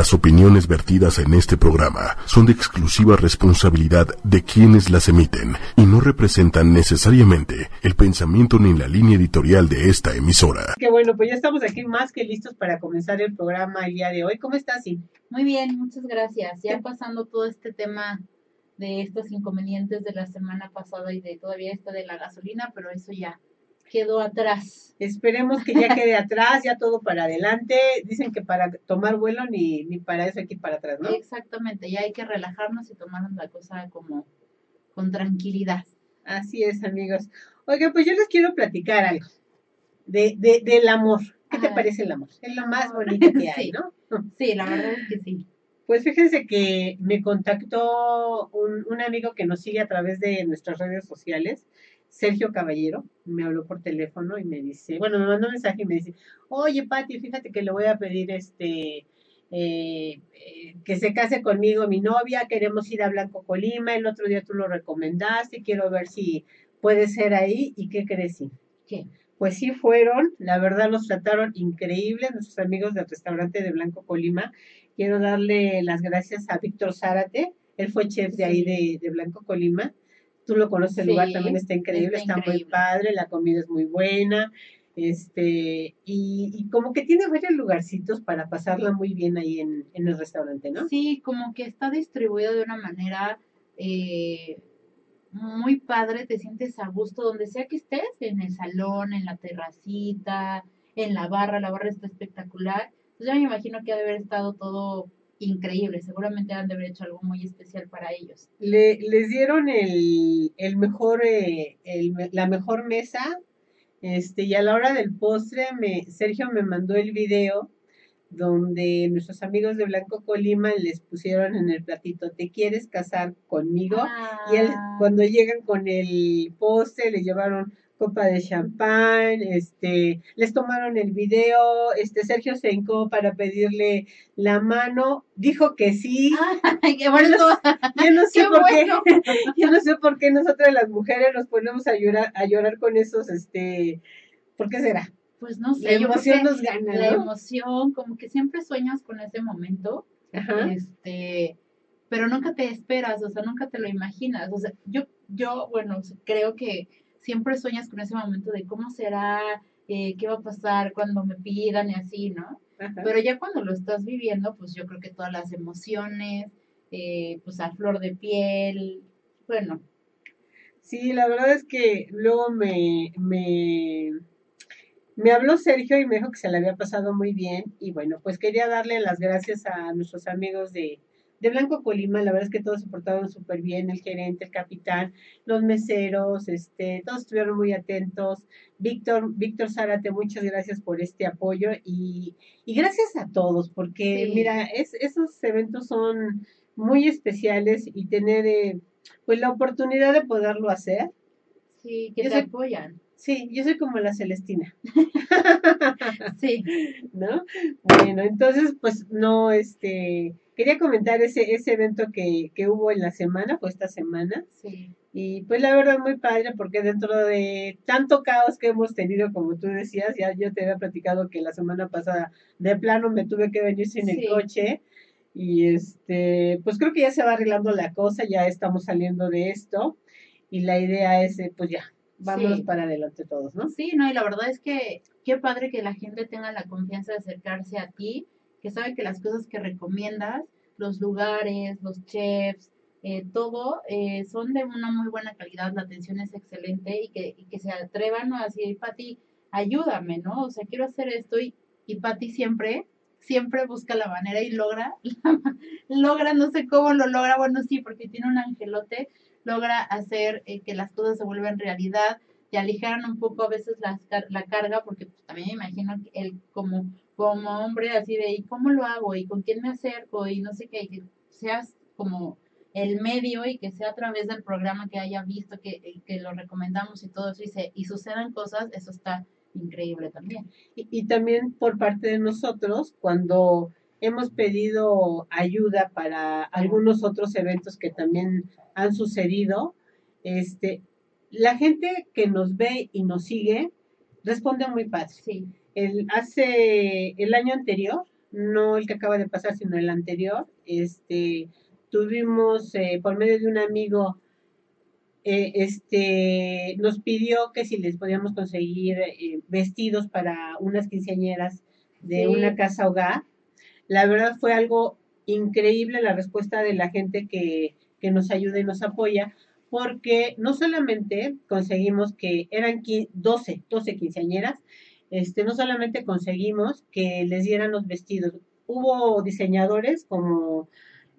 Las opiniones vertidas en este programa son de exclusiva responsabilidad de quienes las emiten y no representan necesariamente el pensamiento ni la línea editorial de esta emisora. Qué bueno, pues ya estamos aquí más que listos para comenzar el programa el día de hoy. ¿Cómo estás, sí? Muy bien, muchas gracias. Ya pasando todo este tema de estos inconvenientes de la semana pasada y de todavía esta de la gasolina, pero eso ya quedó atrás. Esperemos que ya quede atrás, ya todo para adelante. Dicen que para tomar vuelo ni, ni para eso hay que ir para atrás, ¿no? Exactamente, ya hay que relajarnos y tomarnos la cosa como con tranquilidad. Así es, amigos. Oiga, pues yo les quiero platicar algo de, de del amor. ¿Qué te parece el amor? Es lo más bonito que hay, ¿no? Sí, la verdad es que sí. Pues fíjense que me contactó un, un amigo que nos sigue a través de nuestras redes sociales Sergio Caballero me habló por teléfono y me dice, bueno, me mandó un mensaje y me dice, oye, Pati, fíjate que le voy a pedir este eh, eh, que se case conmigo mi novia, queremos ir a Blanco Colima, el otro día tú lo recomendaste, quiero ver si puede ser ahí, ¿y qué crees? ¿Qué? Pues sí fueron, la verdad los trataron increíble, nuestros amigos del restaurante de Blanco Colima. Quiero darle las gracias a Víctor Zárate, él fue chef de ahí de, de Blanco Colima tú lo conoces, el lugar también está increíble, está, muy padre, la comida es muy buena, este, y, como que tiene varios lugarcitos para pasarla muy bien ahí en, el restaurante, ¿no? Sí, como que está distribuido de una manera eh, muy padre, te sientes a gusto donde sea que estés, en el salón, en la terracita, en la barra, la barra está espectacular. Entonces yo me imagino que ha de haber estado todo increíble. Seguramente han de haber hecho algo muy especial para ellos. Le, les dieron el, el mejor, eh, el, la mejor mesa. Este, y a la hora del postre, me, Sergio me mandó el video donde nuestros amigos de Blanco Colima les pusieron en el platito, ¿te quieres casar conmigo? Y él, ah. cuando llegan con el postre, le llevaron copa de champán, este, les tomaron el video, este, Sergio se hincó para pedirle la mano, dijo que sí. qué bueno. Yo no sé por qué, yo no sé por qué nosotras las mujeres nos ponemos a llorar, a llorar con esos, este, ¿por qué será? Pues no sé. La emoción nos gana, La emoción, como que siempre sueñas con ese momento, este, pero nunca te esperas, o sea, nunca te lo imaginas, o sea, yo, yo, bueno, creo que siempre sueñas con ese momento de cómo será, eh, qué va a pasar cuando me pidan y así, ¿no? Pero ya cuando lo estás viviendo, pues yo creo que todas las emociones, eh, pues a flor de piel, bueno. Sí, la verdad es que luego me, me, me habló Sergio y me dijo que se le había pasado muy bien y bueno, pues quería darle las gracias a nuestros amigos de, de Blanco Colima, la verdad es que todos se portaron súper bien, el gerente, el capitán, los meseros, este, todos estuvieron muy atentos. Víctor, Víctor Zárate, muchas gracias por este apoyo y, y gracias a todos, porque mira, es, esos eventos son muy especiales y tener eh, pues la oportunidad de poderlo hacer. Sí, que te apoyan. Sí, yo soy como la Celestina. sí. ¿No? Bueno, entonces, pues no, este, quería comentar ese, ese evento que, que hubo en la semana, pues esta semana. Sí. Y pues la verdad muy padre porque dentro de tanto caos que hemos tenido, como tú decías, ya yo te había platicado que la semana pasada de plano me tuve que venir sin el coche. Y este, pues creo que ya se va arreglando la cosa, ya estamos saliendo de esto. Y la idea es, eh, pues ya, vámonos para adelante todos, ¿no? Sí, no, y la verdad es que qué padre que la gente tenga la confianza de acercarse a ti que sabe que las cosas que recomiendas, los lugares, los chefs, eh, todo eh, son de una muy buena calidad, la atención es excelente y que, y que se atrevan a decir, Pati, ayúdame, ¿no? O sea, quiero hacer esto y, y Pati siempre, siempre busca la manera y logra, logra, no sé cómo lo logra, bueno, sí, porque tiene un angelote, logra hacer eh, que las cosas se vuelvan realidad y aligeran un poco a veces la, la carga, porque pues, también me imagino él como como hombre así de, ¿y cómo lo hago? ¿Y con quién me acerco? Y no sé qué, que seas como el medio y que sea a través del programa que haya visto, que, que lo recomendamos y todo eso, y, se, y sucedan cosas, eso está increíble también. Y, y también por parte de nosotros, cuando hemos pedido ayuda para algunos otros eventos que también han sucedido, este, la gente que nos ve y nos sigue responde muy fácil. Sí el, hace el año anterior no el que acaba de pasar, sino el anterior. Este, tuvimos eh, por medio de un amigo, eh, este, nos pidió que si les podíamos conseguir eh, vestidos para unas quinceañeras de Sí. una casa hogar. La verdad fue algo increíble la respuesta de la gente que, que nos ayuda y nos apoya, porque no solamente conseguimos que eran qui- 12, 12 quinceañeras, este, no solamente conseguimos que les dieran los vestidos, hubo diseñadores como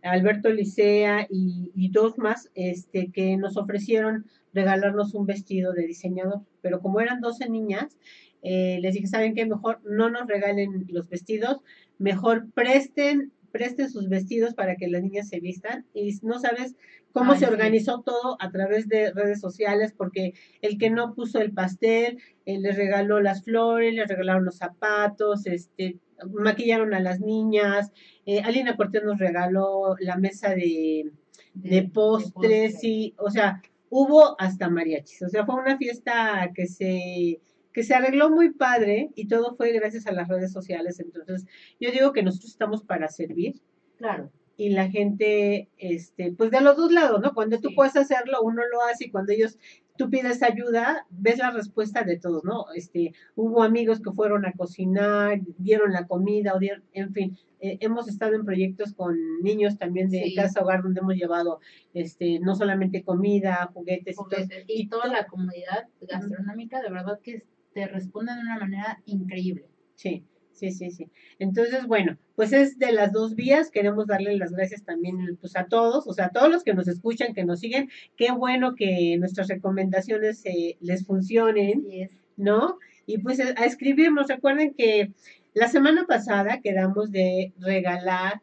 Alberto Licea y, y dos más este, que nos ofrecieron regalarnos un vestido de diseñador, pero como eran 12 niñas, eh, les dije, ¿saben qué? Mejor no nos regalen los vestidos, mejor presten, presten sus vestidos para que las niñas se vistan y no sabes cómo Ay, se sí. organizó todo a través de redes sociales, porque el que no puso el pastel, eh, les regaló las flores, les regalaron los zapatos, este, maquillaron a las niñas, eh, Alina Cortés nos regaló la mesa de, de postres, sí, o sea, hubo hasta mariachis, o sea, fue una fiesta que se que se arregló muy padre y todo fue gracias a las redes sociales. Entonces, yo digo que nosotros estamos para servir Claro. y la gente, este, pues de los dos lados, ¿no? Cuando tú Sí. puedes hacerlo, uno lo hace y cuando ellos, tú pides ayuda, ves la respuesta de todos, ¿no? Este, hubo amigos que fueron a cocinar, dieron la comida, o dieron, en fin, eh, hemos estado en proyectos con niños también de Sí. casa hogar donde hemos llevado, este, no solamente comida, juguetes y todo. y toda la comunidad gastronómica de verdad que te responde de una manera increíble. Sí, sí, sí, sí. Entonces, bueno, pues es de las dos vías. Queremos darle las gracias también pues, a todos, o sea, a todos los que nos escuchan, que nos siguen. Qué bueno que nuestras recomendaciones eh, les funcionen. ¿no? Y pues a escribirnos. Recuerden que la semana pasada quedamos de regalar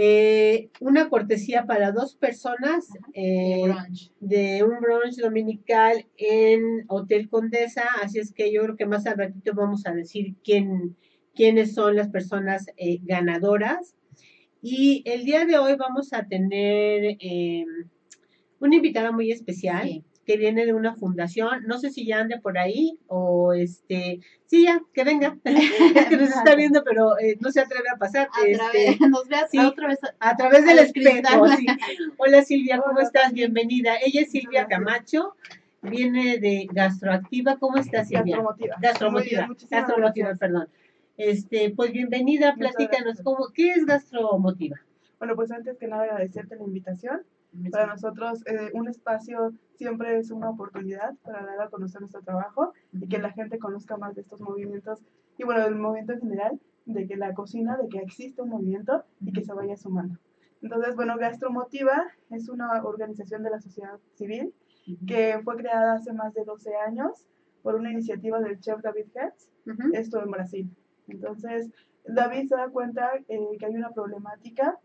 eh, una cortesía para dos personas. de eh, de un brunch dominical en Hotel Condesa, así es que yo creo que más al ratito vamos a decir quién, quiénes son las personas eh, ganadoras. Y el día de hoy vamos a tener eh, una invitada muy especial Sí. Que viene de una fundación, no sé si ya ande por ahí o este, sí ya, que venga, que nos está viendo pero eh, no se atreve a pasar. A este, través, nos veas sí. otra vez. a través del espejo. sí. Hola Silvia, ¿cómo Hola, estás? Bienvenida. Ella es Silvia. Camacho, viene de Gastroactiva. ¿Cómo estás, Silvia? Gastromotiva. Gastromotiva, bien, Gastromotiva, perdón. Este, pues bienvenida, platícanos. ¿cómo, ¿qué es Gastromotiva? Bueno, pues antes que nada agradecerte la invitación. Para nosotros eh, un espacio siempre es una oportunidad para dar a conocer nuestro trabajo y que la gente conozca más de estos movimientos y bueno, del movimiento en general, de que la cocina, de que existe un movimiento y que se vaya sumando. Entonces, bueno, Gastromotiva es una organización de la sociedad civil que fue creada hace más de 12 años por una iniciativa del chef David Hertz, Ujú. esto en Brasil. Entonces, David se da cuenta eh, que hay una problemática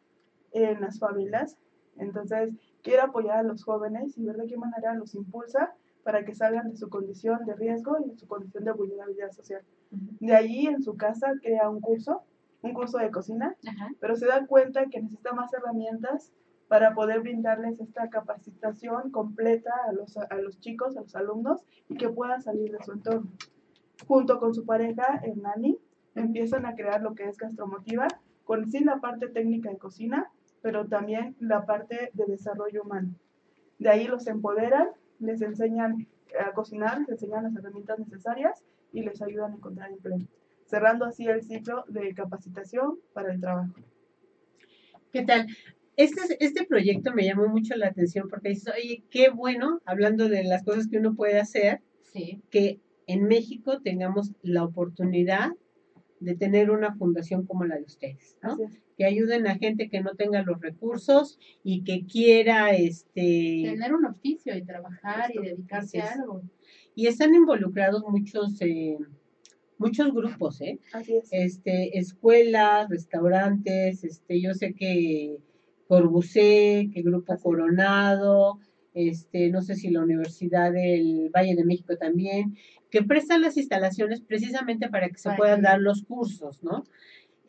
en las favelas, entonces quiere apoyar a los jóvenes y ver de qué manera los impulsa para que salgan de su condición de riesgo y de su condición de vulnerabilidad social. De allí, en su casa, crea un curso, un curso de cocina, pero se da cuenta que necesita más herramientas para poder brindarles esta capacitación completa a los, a los chicos, a los alumnos, y que puedan salir de su entorno. Junto con su pareja, Hernani, empiezan a crear lo que es Gastromotiva, con sí la parte técnica de cocina, pero también la parte de desarrollo humano. De ahí los empoderan, les enseñan a cocinar, les enseñan las herramientas necesarias y les ayudan a encontrar empleo, cerrando así el ciclo de capacitación para el trabajo. ¿Qué tal? Este, este proyecto me llamó mucho la atención porque dices, oye, qué bueno, hablando de las cosas que uno puede hacer, Sí. que en México tengamos la oportunidad de tener una fundación como la de ustedes, ¿no? Que ayuden a gente que no tenga los recursos y que quiera este Tener un oficio y trabajar y dedicarse a algo. y están involucrados muchos eh, muchos grupos eh Así es. este escuelas restaurantes este yo sé que Corbucé que Grupo Así. Coronado este no sé si la Universidad del Valle de México también que prestan las instalaciones precisamente para que se puedan dar los cursos no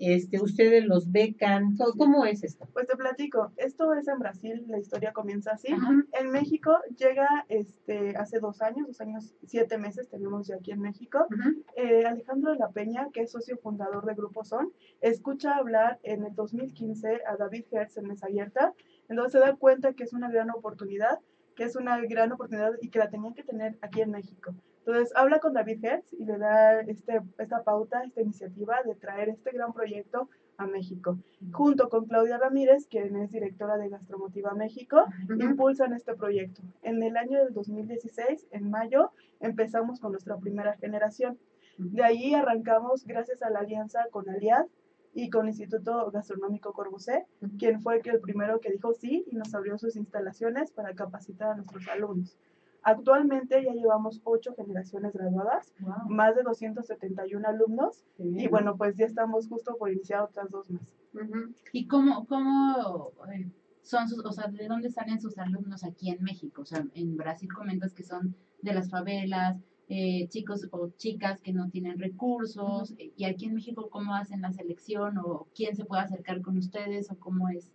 este, ustedes los becan, ¿Cómo- ¿cómo es esto? Pues te platico, esto es en Brasil, la historia comienza así. Ajá. En México llega este, hace dos años, dos años, siete meses tenemos ya aquí en México. Eh, Alejandro de la Peña, que es socio fundador de Grupo Son, escucha hablar en el 2015 a David Hertz en Mesa Abierta, entonces se da cuenta que es una gran oportunidad, que es una gran oportunidad y que la tenían que tener aquí en México. Entonces habla con David Hertz y le da este, esta pauta, esta iniciativa de traer este gran proyecto a México, junto con Claudia Ramírez, quien es directora de Gastromotiva México, impulsan este proyecto. En el año del 2016, en mayo, empezamos con nuestra primera generación. De ahí arrancamos gracias a la alianza con Aliad y con el Instituto Gastronómico Corbusier, Ujú. quien fue el primero que dijo sí y nos abrió sus instalaciones para capacitar a nuestros alumnos. Actualmente ya llevamos ocho generaciones graduadas, Wow. más de 271 alumnos y bueno, pues ya estamos justo por iniciar otras dos más. Ujú. ¿Y cómo, cómo eh, son sus, o sea, de dónde salen sus alumnos aquí en México? O sea, en Brasil comentas que son de las favelas, eh, chicos o chicas que no tienen recursos, y aquí en México, ¿cómo hacen la selección? ¿O quién se puede acercar con ustedes? ¿O cómo es?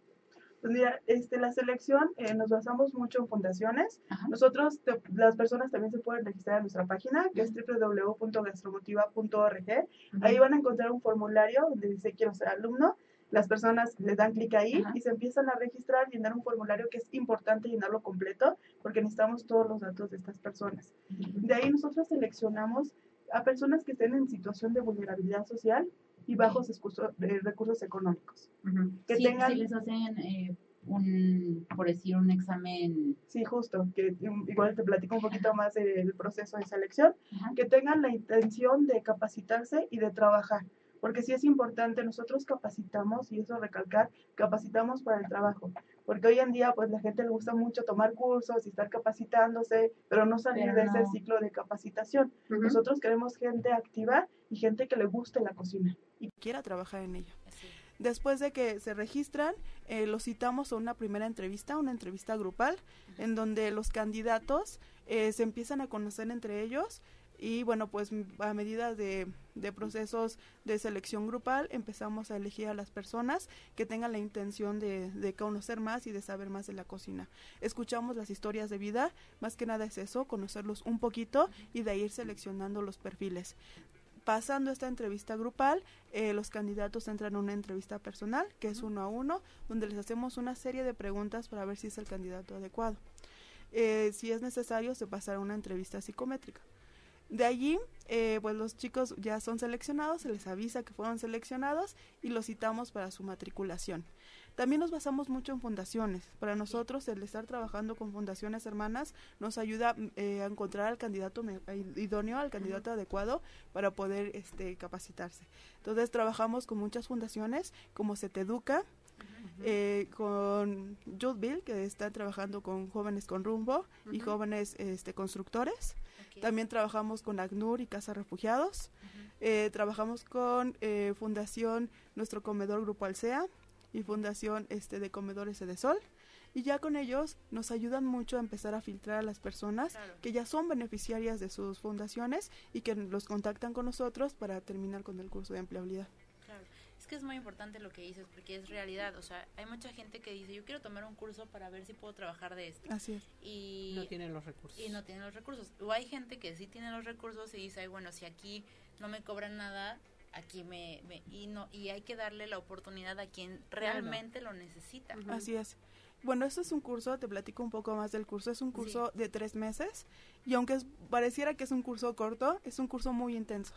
Pues mira, este, la selección eh, nos basamos mucho en fundaciones. Ajá. Nosotros, te- las personas también se pueden registrar en nuestra página, que es www.gastromotiva.org. Ahí van a encontrar un formulario donde dice quiero ser alumno. Las personas le dan clic ahí Ajá. y se empiezan a registrar, llenar un formulario que es importante llenarlo completo porque necesitamos todos los datos de estas personas. De ahí nosotros seleccionamos a personas que estén en situación de vulnerabilidad social y bajos eh, recursos económicos. Que Sí, tengan, sí les hacen eh, un, por decir, un examen. sí, justo, que um, igual te platico un poquito más del proceso de selección. Que tengan la intención de capacitarse y de trabajar, porque sí es importante, nosotros capacitamos, y eso recalcar, capacitamos para el trabajo, porque hoy en día pues la gente le gusta mucho tomar cursos y estar capacitándose, pero no salir Pero de ese no. ciclo de capacitación. Nosotros queremos gente activa y gente que le guste la cocina y quiera trabajar en ella. Después de que se registran, eh, los citamos a una primera entrevista, una entrevista grupal, en donde los candidatos eh, se empiezan a conocer entre ellos y bueno, pues a medida de, de procesos de selección grupal empezamos a elegir a las personas que tengan la intención de, de conocer más y de saber más de la cocina. Escuchamos las historias de vida, más que nada es eso, conocerlos un poquito y de ir seleccionando los perfiles. Pasando esta entrevista grupal, eh, los candidatos entran a una entrevista personal, que es uno a uno, donde les hacemos una serie de preguntas para ver si es el candidato adecuado. Eh, si es necesario, se pasará a una entrevista psicométrica. De allí, eh, pues los chicos ya son seleccionados, se les avisa que fueron seleccionados y los citamos para su matriculación. También nos basamos mucho en fundaciones. Para nosotros, el estar trabajando con fundaciones hermanas nos ayuda eh, a encontrar al candidato idóneo, al candidato adecuado para poder este, capacitarse. Entonces, trabajamos con muchas fundaciones como Educa, eh, con Bill, que está trabajando con jóvenes con rumbo y jóvenes este, constructores. También trabajamos con ACNUR y Casa Refugiados. Eh, trabajamos con eh, Fundación Nuestro Comedor Grupo Alsea y Fundación este, de Comedores de Sol. Y ya con ellos nos ayudan mucho a empezar a filtrar a las personas que ya son beneficiarias de sus fundaciones y que los contactan con nosotros para terminar con el curso de empleabilidad. Que es muy importante lo que dices porque es realidad, o sea, hay mucha gente que dice, yo quiero tomar un curso para ver si puedo trabajar de esto Así es. y No tienen los recursos. y no tienen los recursos. O hay gente que sí tiene los recursos y dice, "Ay, bueno, si aquí no me cobran nada, aquí me, me- y no y hay que darle la oportunidad a quien realmente lo necesita. Así es. Bueno, esto es un curso, te platico un poco más del curso. Es un curso de tres meses y aunque es- pareciera que es un curso corto, es un curso muy intenso,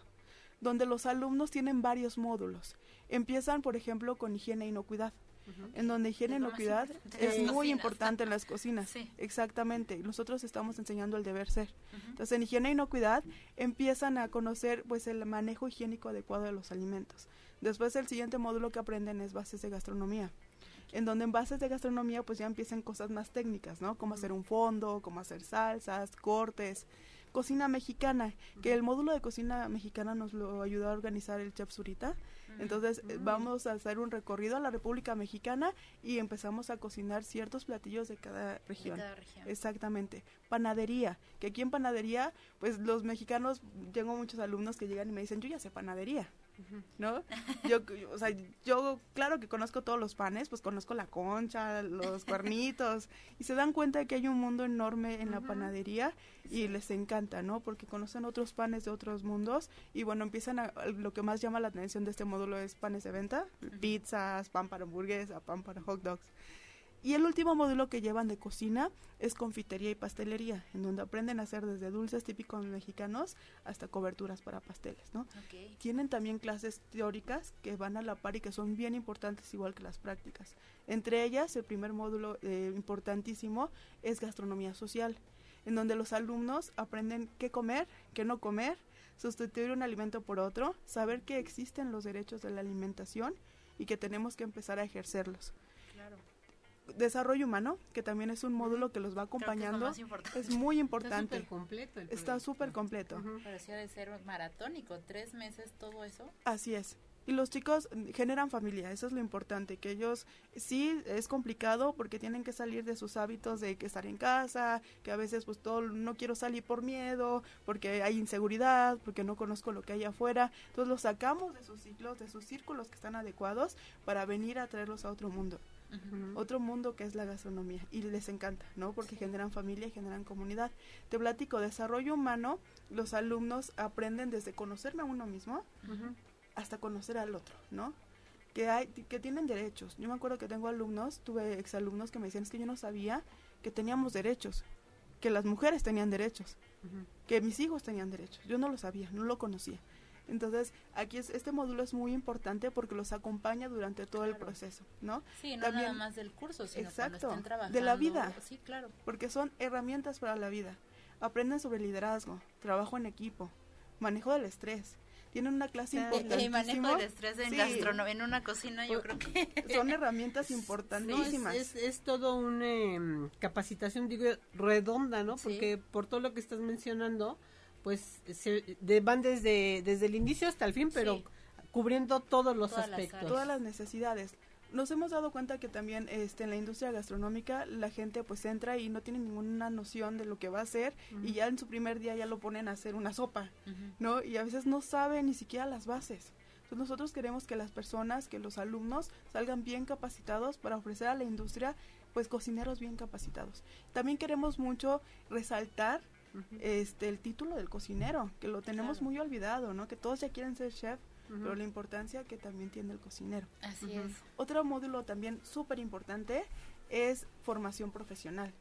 donde los alumnos tienen varios módulos. Empiezan, por ejemplo, con higiene e inocuidad, Ujú. en donde higiene e lo más inocuidad es muy cocinas. importante en las cocinas. Sí. Exactamente. Y Nosotros estamos enseñando el deber ser. Ujú. Entonces, en higiene e inocuidad empiezan a conocer pues el manejo higiénico adecuado de los alimentos. Después el siguiente módulo que aprenden es bases de gastronomía. En donde en bases de gastronomía pues ya empiezan cosas más técnicas, ¿no? Como hacer un fondo, cómo hacer salsas, cortes, cocina mexicana, que el módulo de cocina mexicana nos lo ayudó a organizar el chef Zurita. Entonces vamos a hacer un recorrido a la República Mexicana y empezamos a cocinar ciertos platillos de cada De región. cada región. Exactamente. Panadería, que aquí en panadería, pues los mexicanos, tengo muchos alumnos que llegan y me dicen, yo ya sé panadería. ¿No? Yo, o sea, yo claro que conozco todos los panes, pues conozco la concha, los cuernitos, y se dan cuenta de que hay un mundo enorme en la panadería y les encanta, ¿no? Porque conocen otros panes de otros mundos y bueno, empiezan a, lo que más llama la atención de este módulo es panes de venta, pizzas, pan para hamburguesa, pan para hot dogs. Y el último módulo que llevan de cocina es confitería y pastelería, en donde aprenden a hacer desde dulces típicos mexicanos hasta coberturas para pasteles, ¿no? Tienen también clases teóricas que van a la par y que son bien importantes igual que las prácticas. Entre ellas, el primer módulo eh, importantísimo es gastronomía social, en donde los alumnos aprenden qué comer, qué no comer, sustituir un alimento por otro, saber que existen los derechos de la alimentación y que tenemos que empezar a ejercerlos desarrollo humano, que también es un módulo que los va acompañando, es, muy importante. Está súper completo. Está súper completo. Pero sí ha de ser maratónico, tres meses, todo eso. Así es. Y los chicos generan familia, eso es lo importante, que ellos sí es complicado porque tienen que salir de sus hábitos de que estar en casa, que a veces pues todo no quiero salir por miedo, porque hay inseguridad, porque no conozco lo que hay afuera. Entonces los sacamos de sus ciclos, de sus círculos que están adecuados para venir a traerlos a otro mundo otro mundo que es la gastronomía y les encanta, ¿no? Porque generan familia y generan comunidad. Te platico, desarrollo humano, los alumnos aprenden desde conocerme a uno mismo hasta conocer al otro, ¿no? Que, hay, que tienen derechos. Yo me acuerdo que tengo alumnos, tuve exalumnos que me decían, es que yo no sabía que teníamos derechos, que las mujeres tenían derechos, que mis hijos tenían derechos. Yo no lo sabía, no lo conocía. Entonces, aquí es, este módulo es muy importante porque los acompaña durante todo el proceso, ¿no? Sí, no nada más del curso, sino exacto, cuando estén trabajando. De la vida. Sí, claro. Porque son herramientas para la vida. Aprenden sobre liderazgo, trabajo en equipo, manejo del estrés. Tienen una clase importante. Y manejo del estrés en en una cocina, yo creo que... Son herramientas importantísimas. es, es, todo una em, capacitación, digo, redonda, ¿no? Porque por todo lo que estás mencionando, pues se van desde, desde el inicio hasta el fin, pero cubriendo todos los aspectos. todas las necesidades. Nos hemos dado cuenta que también este, en la industria gastronómica la gente pues entra y no tiene ninguna noción de lo que va a hacer y ya en su primer día ya lo ponen a hacer una sopa, ¿no? Y a veces no saben ni siquiera las bases. Entonces nosotros queremos que las personas, que los alumnos salgan bien capacitados para ofrecer a la industria pues cocineros bien capacitados. También queremos mucho resaltar este el título del cocinero, que lo tenemos muy olvidado, ¿no? Que todos ya quieren ser chef, pero la importancia que también tiene el cocinero. Así es. Otro módulo también súper importante es formación profesional,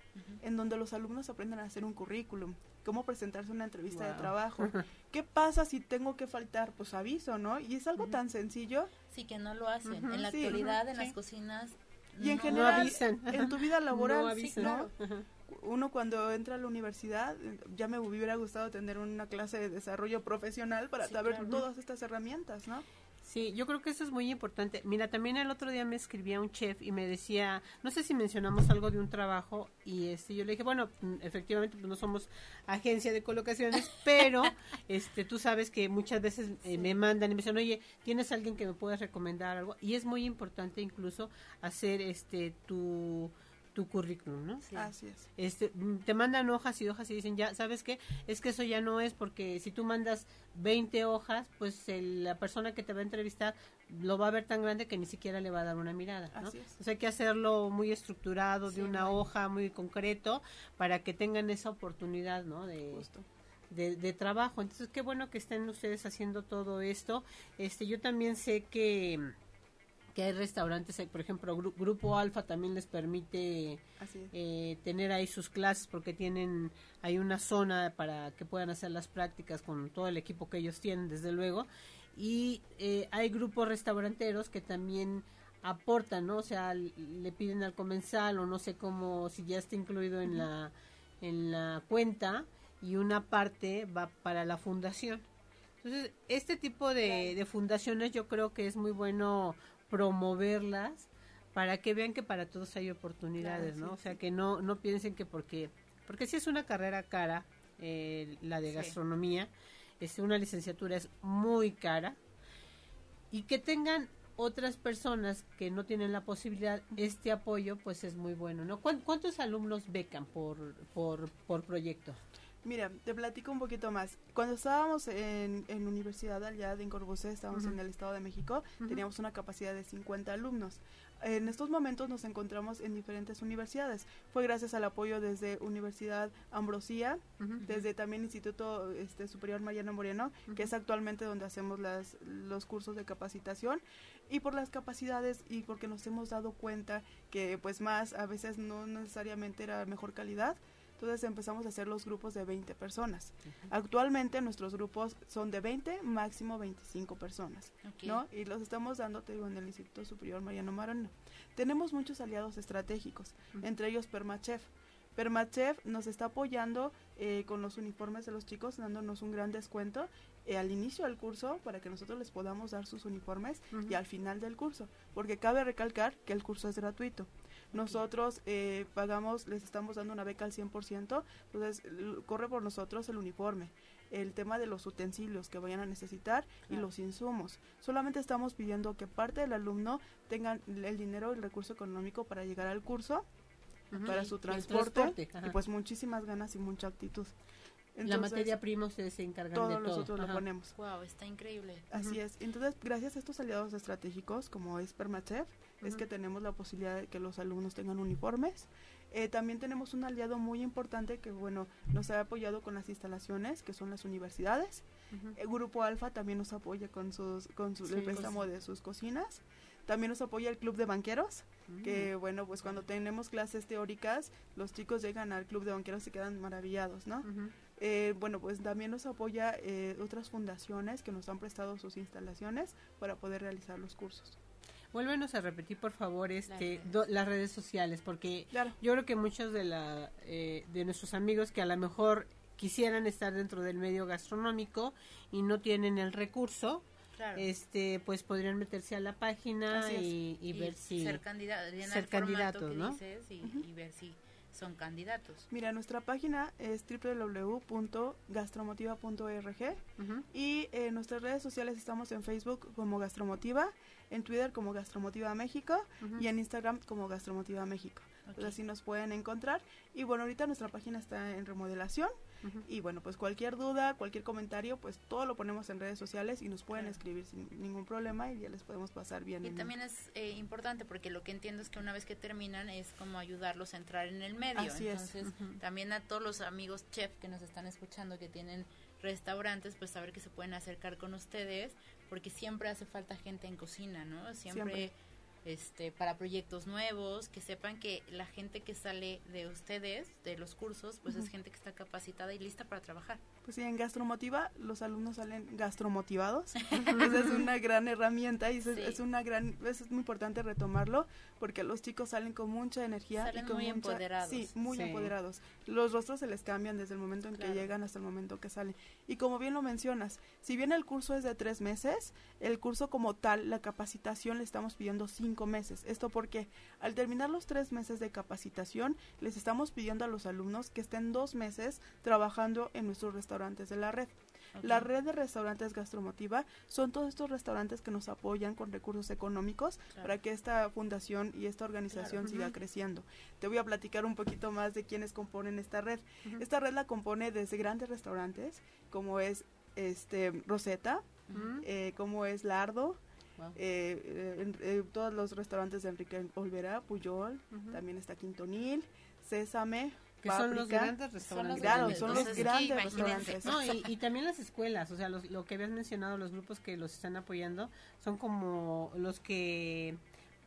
en donde los alumnos aprenden a hacer un currículum, cómo presentarse una entrevista de trabajo. ¿Qué pasa si tengo que faltar? Pues aviso, ¿no? Y es algo tan sencillo. Sí, que no lo hacen. En la actualidad, en las cocinas. Y en general, en tu vida laboral, no uno cuando entra a la universidad, ya me hubiera gustado tener una clase de desarrollo profesional para saber todas estas herramientas, ¿no? Sí, yo creo que eso es muy importante. Mira, también el otro día me escribía un chef y me decía, no sé si mencionamos algo de un trabajo y este yo le dije, bueno, mm, efectivamente pues no somos agencia de colocaciones, pero este tú sabes que muchas veces eh, me mandan y me dicen, "Oye, ¿tienes alguien que me pueda recomendar algo?" Y es muy importante incluso hacer este tu tu currículum, ¿no? Así es. Este, te mandan hojas y hojas y dicen, ya, ¿sabes qué? Es que eso ya no es porque si tú mandas 20 hojas, pues la persona que te va a entrevistar lo va a ver tan grande que ni siquiera le va a dar una mirada, ¿no? Así es. hay que hacerlo muy estructurado, de una hoja muy concreto, para que tengan esa oportunidad, ¿no? De, De, de, trabajo. Entonces, qué bueno que estén ustedes haciendo todo esto. Este, yo también sé que que hay restaurantes, por ejemplo, Grupo Alfa también les permite eh, tener ahí sus clases porque tienen hay una zona para que puedan hacer las prácticas con todo el equipo que ellos tienen, desde luego. Y eh, hay grupos restauranteros que también aportan, ¿no? O sea, le piden al comensal o no sé cómo, si ya está incluido en la en la cuenta y una parte va para la fundación. Entonces, este tipo de, de fundaciones yo creo que es muy bueno promoverlas para que vean que para todos hay oportunidades, ¿no? o sea, que no no piensen que porque porque si es una carrera cara eh, la de gastronomía, es una licenciatura es muy cara y que tengan otras personas que no tienen la posibilidad este apoyo pues es muy bueno, ¿no? ¿Cuántos alumnos becan por por por proyecto? Mira, te platico un poquito más. Cuando estábamos en, en Universidad allá de Incorbucé, estábamos en el Estado de México, teníamos una capacidad de 50 alumnos. En estos momentos nos encontramos en diferentes universidades. Fue gracias al apoyo desde Universidad Ambrosía, desde también Instituto este, Superior Mariano Moreno, que es actualmente donde hacemos las, los cursos de capacitación, y por las capacidades y porque nos hemos dado cuenta que pues más a veces no necesariamente era mejor calidad, entonces empezamos a hacer los grupos de 20 personas. Actualmente nuestros grupos son de 20, máximo 25 personas. ¿no? Y los estamos dando, te digo, en el Instituto Superior Mariano Marano. Tenemos muchos aliados estratégicos, entre ellos Permachef. Permachef nos está apoyando eh, con los uniformes de los chicos, dándonos un gran descuento eh, al inicio del curso para que nosotros les podamos dar sus uniformes y al final del curso, porque cabe recalcar que el curso es gratuito. Nosotros eh, pagamos, les estamos dando una beca al 100%, entonces corre por nosotros el uniforme, el tema de los utensilios que vayan a necesitar y los insumos. Solamente estamos pidiendo que parte del alumno tengan el dinero y el recurso económico para llegar al curso, para su transporte, transporte, y pues muchísimas ganas y mucha actitud. la materia prima ustedes se encargan de todo todo. nosotros lo Ajá. ponemos. Wow, está increíble. Así es. Entonces, gracias a estos aliados estratégicos como es Permachef, es que tenemos la posibilidad de que los alumnos tengan uniformes. Eh, también tenemos un aliado muy importante que, bueno, nos ha apoyado con las instalaciones, que son las universidades. El Grupo Alfa también nos apoya con, sus, con su, Sí, el préstamo pues. de sus cocinas. También nos apoya el Club de Banqueros, Mm. que, bueno, pues cuando tenemos clases teóricas, los chicos llegan al Club de Banqueros y se quedan maravillados, ¿no? Eh, bueno, pues también nos apoya eh, otras fundaciones que nos han prestado sus instalaciones para poder realizar los cursos. Vuélvenos a repetir, por favor, este, redes. do- las redes sociales, porque Claro. yo creo que muchos de, la, eh, de nuestros amigos que a lo mejor quisieran estar dentro del medio gastronómico y no tienen el recurso, Claro. este, pues podrían meterse a la página y, y ver si... ser candidato, ser candidatos, que ¿no? dices y, y ver si son candidatos. Mira, nuestra página es www.gastromotiva.org Ujú. y en nuestras redes sociales estamos en Facebook como Gastromotiva, en Twitter como Gastromotiva México y en Instagram como Gastromotiva México. Entonces así nos pueden encontrar. Y bueno, ahorita nuestra página está en remodelación. Y bueno, pues cualquier duda, cualquier comentario, pues todo lo ponemos en redes sociales y nos pueden Claro. escribir sin ningún problema y ya les podemos pasar bien. Y en- también es eh, importante porque lo que entiendo es que una vez que terminan es como ayudarlos a entrar en el medio. Así es. Entonces, Ujú. también a todos los amigos chef que nos están escuchando que tienen restaurantes, pues saber que se pueden acercar con ustedes porque siempre hace falta gente en cocina, ¿no? Siempre, Siempre. Este para proyectos nuevos, que sepan que la gente que sale de ustedes, de los cursos, pues es gente que está capacitada y lista para trabajar. Pues sí, en Gastromotiva los alumnos salen gastromotivados. Esa es una gran herramienta y es- Sí. es una gran, es muy importante retomarlo porque los chicos salen con mucha energía Salen y con muy mucha- empoderados. Sí, muy Sí. empoderados. Los rostros se les cambian desde el momento en Claro. que llegan hasta el momento que salen. Y como bien lo mencionas, si bien el curso es de tres meses, el curso como tal, la capacitación le estamos pidiendo cinco meses. Esto porque al terminar los tres meses de capacitación, les estamos pidiendo a los alumnos que estén dos meses trabajando en nuestros restaurantes de la red. La red de restaurantes Gastromotiva son todos estos restaurantes que nos apoyan con recursos económicos Claro. para que esta fundación y esta organización Claro. siga creciendo. Te voy a platicar un poquito más de quiénes componen esta red. Esta red la compone desde grandes restaurantes como es este Rosetta, eh, como es Lardo, Wow. eh, eh, en- eh, todos los restaurantes de Enrique Olvera, Puyol, también está Quintonil, Sésame, que son los grandes restaurantes. Claro, son los grandes restaurantes. No, y, y también las escuelas, o sea, los- lo que habías mencionado, los grupos que los están apoyando, son como los que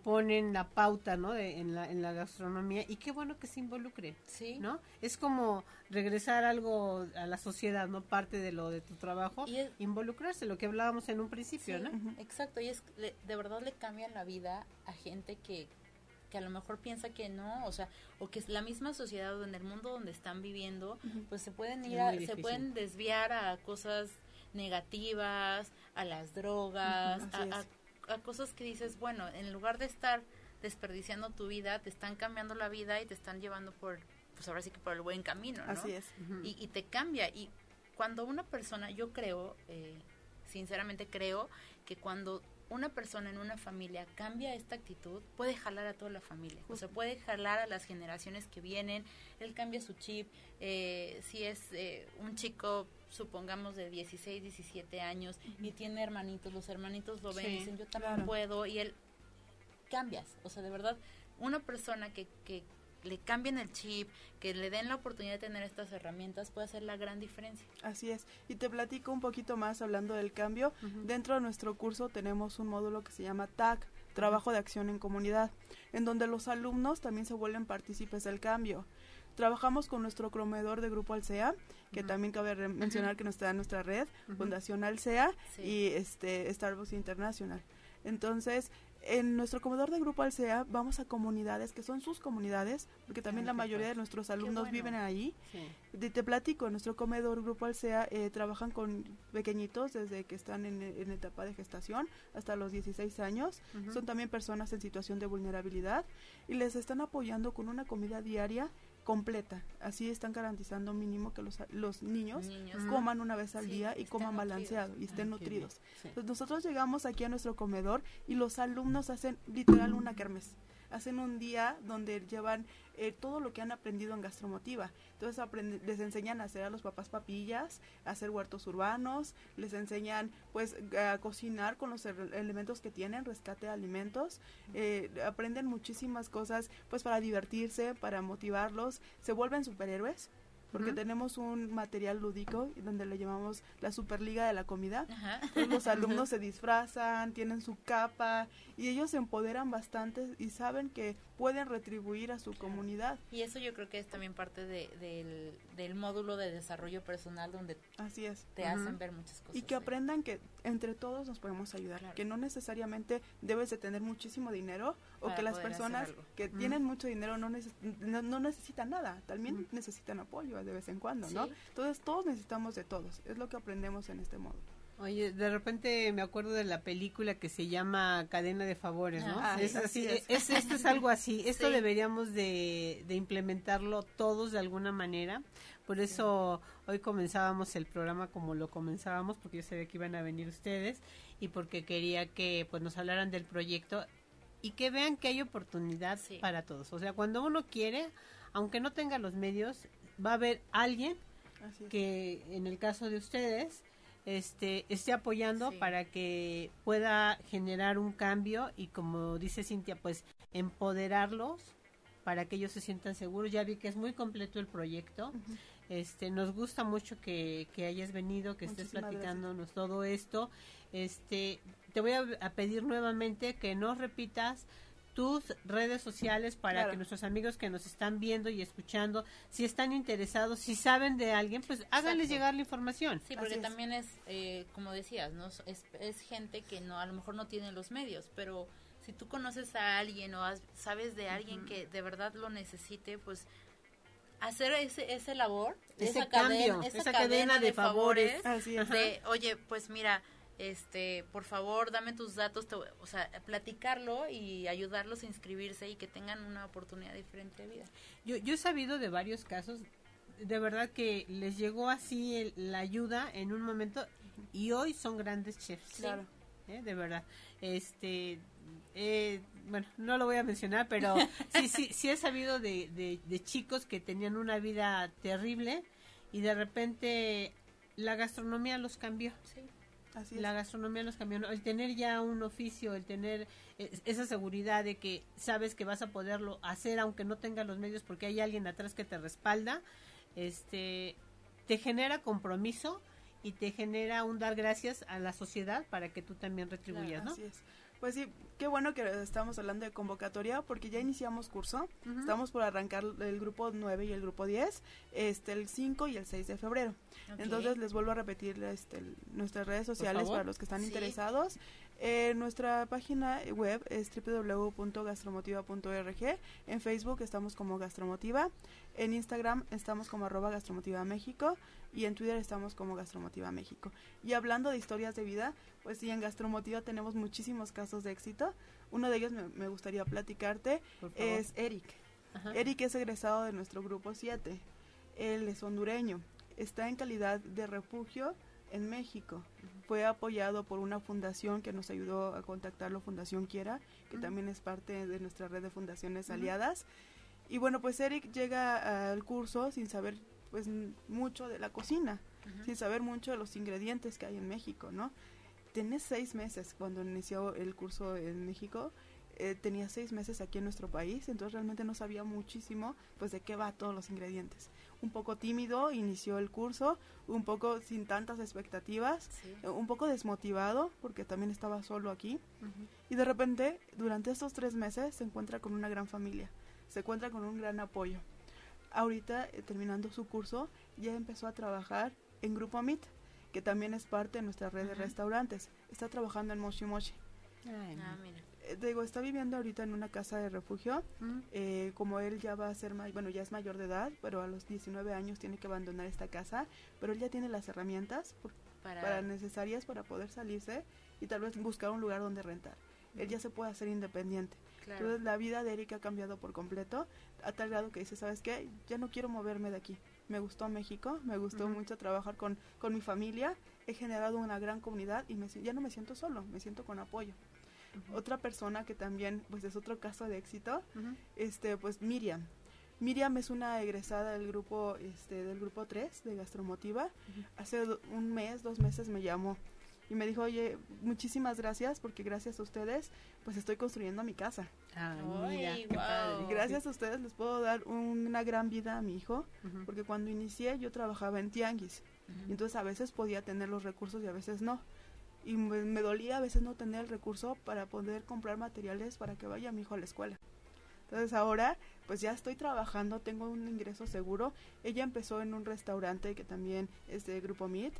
ponen la pauta, ¿no? De, en, la, en la gastronomía y qué bueno que se involucren, Sí. ¿no? Es como regresar algo a la sociedad, ¿no? Parte de lo de tu trabajo, Y es- involucrarse, lo que hablábamos en un principio, Sí, ¿no? Exacto, y es le- de verdad le cambian la vida a gente que, que a lo mejor piensa que no, o sea, o que es la misma sociedad o en el mundo donde están viviendo, pues se pueden ir a, se pueden desviar a cosas negativas, a las drogas, a, cosas que dices, bueno, en lugar de estar desperdiciando tu vida, te están cambiando la vida y te están llevando por, pues ahora sí que por el buen camino, ¿no? Así es. Y, y te cambia. Y cuando una persona, yo creo, eh, sinceramente creo, que cuando una persona en una familia cambia esta actitud, puede jalar a toda la familia. O sea, puede jalar a las generaciones que vienen. Él cambia su chip. Eh, si es eh, un chico, supongamos, de 16, 17 años y tiene hermanitos, los hermanitos lo ven y dicen, yo también puedo. Y él cambias. O sea, de verdad, una persona que, que le cambien el chip, que le den la oportunidad de tener estas herramientas, puede hacer la gran diferencia. Así es. Y te platico un poquito más hablando del cambio. Dentro de nuestro curso tenemos un módulo que se llama TAC, Trabajo de Acción en Comunidad, en donde los alumnos también se vuelven partícipes del cambio. Trabajamos con nuestro comedor de Grupo Alsea, que también cabe mencionar que nos está en nuestra red, Fundación Alsea y este Starbucks International. Entonces, en nuestro comedor de Grupo Alsea vamos a comunidades que son sus comunidades, porque también la mayoría de nuestros alumnos viven ahí. Te, te, platico, en nuestro comedor Grupo Alsea eh, trabajan con pequeñitos desde que están en, etapa de gestación hasta los 16 años. Son también personas en situación de vulnerabilidad y les están apoyando con una comida diaria completa. Así están garantizando mínimo que los, los niños, coman una vez al día y coman balanceado y estén ah, nutridos. nosotros llegamos aquí a nuestro comedor y los alumnos hacen literal una kermés hacen un día donde llevan eh, todo lo que han aprendido en gastromotiva. Entonces les enseñan a hacer a los papás papillas, a hacer huertos urbanos, les enseñan pues a cocinar con los elementos que tienen, rescate de alimentos, eh, aprenden muchísimas cosas pues para divertirse, para motivarlos, se vuelven superhéroes porque tenemos un material lúdico donde le llamamos la Superliga de la Comida. los alumnos se disfrazan, tienen su capa y ellos se empoderan bastante y saben que pueden retribuir a su comunidad. Y eso yo creo que es también parte del, del, módulo de desarrollo personal donde Así es. te hacen ver muchas cosas. Y que aprendan que entre todos nos podemos ayudar, que no necesariamente debes de tener muchísimo dinero o que las personas que tienen mucho dinero no, no, necesitan nada, también necesitan apoyo de vez en cuando, ¿no? Entonces todos necesitamos de todos, es lo que aprendemos en este módulo. Oye, de repente me acuerdo de la película que se llama Cadena de Favores, ¿no? Ah, es así, es. esto es algo así. Esto deberíamos de, implementarlo todos de alguna manera. Por eso hoy comenzábamos el programa como lo comenzábamos, porque yo sabía que iban a venir ustedes y porque quería que pues nos hablaran del proyecto y que vean que hay oportunidad para todos. O sea, cuando uno quiere, aunque no tenga los medios, va a haber alguien que en el caso de ustedes este, esté apoyando para que pueda generar un cambio y como dice Cintia, pues empoderarlos para que ellos se sientan seguros. Ya vi que es muy completo el proyecto. Este, nos gusta mucho que, que hayas venido, que estés platicándonos todo esto. Este, te voy a, pedir nuevamente que no repitas tus redes sociales para que nuestros amigos que nos están viendo y escuchando, si están interesados, si saben de alguien, pues háganles llegar la información. Sí, porque también es, eh, como decías, ¿no? Es, es, gente que no a lo mejor no tiene los medios, pero si tú conoces a alguien o sabes de alguien que de verdad lo necesite, pues hacer ese, ese labor, ese esa, cambio, cadena, esa, cadena, de, favores, de, oye, pues mira, este, por favor, dame tus datos, o sea, platicarlo y ayudarlos a inscribirse y que tengan una oportunidad diferente de vida. Yo, yo he sabido de varios casos, de verdad que les llegó así la ayuda en un momento y hoy son grandes chefs. Claro. ¿eh? De verdad. Este, eh, bueno, no lo voy a mencionar, pero sí, sí, sí he sabido de, de, de chicos que tenían una vida terrible y de repente la gastronomía los cambió. Sí. La gastronomía nos cambió. El tener ya un oficio, el tener eh, esa seguridad de que sabes que vas a poderlo hacer aunque no tengas los medios porque hay alguien atrás que te respalda, este, te genera compromiso y te genera un dar gracias a la sociedad para que tú también retribuyas, ¿no? Así es. Pues sí, qué bueno que estamos hablando de convocatoria porque ya iniciamos curso. Estamos por arrancar el grupo 9 y el grupo 10, este el 5 y el 6 de febrero. Entonces les vuelvo a repetir este, nuestras redes sociales para los que están interesados. Eh, nuestra página web es www.gastromotiva.org. En Facebook estamos como Gastromotiva. En Instagram estamos como arroba Gastromotiva México. Y en Twitter estamos como Gastromotiva México. Y hablando de historias de vida, pues sí, en Gastromotiva tenemos muchísimos casos de éxito. Uno de ellos me, gustaría platicarte es Eric. Eric es egresado de nuestro grupo 7. Él es hondureño. Está en calidad de refugio en México. Fue apoyado por una fundación que nos ayudó a contactarlo, Fundación Quiera, que también es parte de nuestra red de fundaciones aliadas. Y bueno, pues Eric llega al curso sin saber pues mucho de la cocina, sin saber mucho de los ingredientes que hay en México, ¿no? Tiene seis meses cuando inició el curso en México eh, tenía seis meses aquí en nuestro país, entonces realmente no sabía muchísimo pues de qué va todos los ingredientes. Un poco tímido, inició el curso, un poco sin tantas expectativas, eh, un poco desmotivado porque también estaba solo aquí y de repente durante estos tres meses se encuentra con una gran familia, se encuentra con un gran apoyo. Ahorita eh, terminando su curso ya empezó a trabajar en Grupo Amit, que también es parte de nuestra red de restaurantes. Está trabajando en Moshi Moshi. ah, mira. Eh, digo, está viviendo ahorita en una casa de refugio. Eh, como él ya va a ser, bueno, ya es mayor de edad, pero a los 19 años tiene que abandonar esta casa, pero él ya tiene las herramientas para... necesarias para poder salirse y tal vez buscar un lugar donde rentar. Él ya se puede hacer independiente. Entonces la vida de Eric ha cambiado por completo, a tal grado que dice, ¿sabes qué? Ya no quiero moverme de aquí. Me gustó México, me gustó mucho trabajar con, con mi familia, he generado una gran comunidad y me, ya no me siento solo, me siento con apoyo. Otra persona que también, pues es otro caso de éxito, este, pues Miriam. Miriam es una egresada del grupo, este, del grupo 3 de Gastromotiva. Hace un mes, dos meses me llamó y me dijo, oye, muchísimas gracias porque gracias a ustedes, pues estoy construyendo mi casa. Ay, Y gracias a ustedes les puedo dar una gran vida a mi hijo, porque cuando inicié yo trabajaba en tianguis. entonces a veces podía tener los recursos y a veces no y me, dolía a veces no tener el recurso para poder comprar materiales para que vaya mi hijo a la escuela. Entonces ahora pues ya estoy trabajando, tengo un ingreso seguro. Ella empezó en un restaurante que también es de Grupo Meet.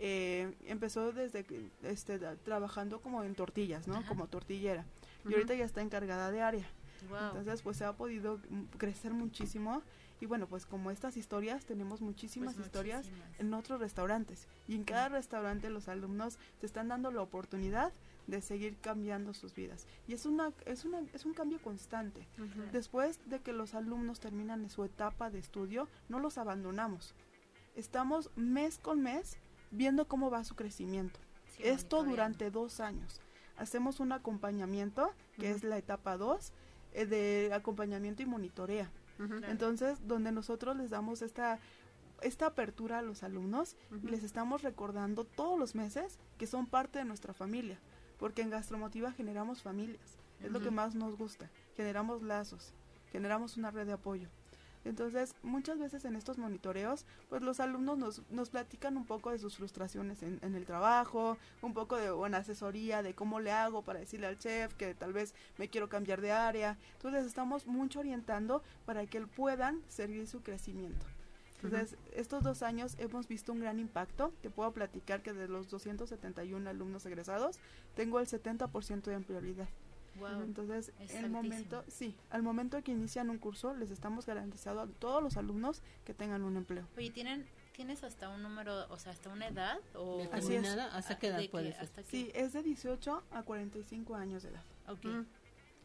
Eh, empezó desde este, trabajando como en tortillas, ¿no? Como tortillera. Y ahorita ya está encargada de área. Entonces pues se ha podido crecer muchísimo y bueno, pues como estas historias, tenemos muchísimas pues historias en otros restaurantes. Y en cada restaurante los alumnos se están dando la oportunidad de seguir cambiando sus vidas. Y es, una, es, una, es un cambio constante. Después de que los alumnos terminan su etapa de estudio, no los abandonamos. Estamos mes con mes viendo cómo va su crecimiento. Esto durante dos años. Hacemos un acompañamiento, que es la etapa 2, eh, de acompañamiento y monitorea. Entonces, donde nosotros les damos esta esta apertura a los alumnos y les estamos recordando todos los meses que son parte de nuestra familia, porque en Gastromotiva generamos familias, es lo que más nos gusta, generamos lazos, generamos una red de apoyo. Entonces, muchas veces en estos monitoreos, pues los alumnos nos, nos platican un poco de sus frustraciones en, en, el trabajo, un poco de buena asesoría de cómo le hago para decirle al chef que tal vez me quiero cambiar de área. Entonces, estamos mucho orientando para que él puedan seguir su crecimiento. Entonces, estos dos años hemos visto un gran impacto. Te puedo platicar que de los 271 alumnos egresados, tengo el 70% de empleabilidad. Entonces, el momento, sí, al momento que inician un curso, les estamos garantizando a todos los alumnos que tengan un empleo. Oye, ¿tienen, ¿tienes hasta un número, o sea, hasta una edad? O, Así es. ¿Hasta qué edad puedes? sí, es de 18 a 45 años de edad. Ok.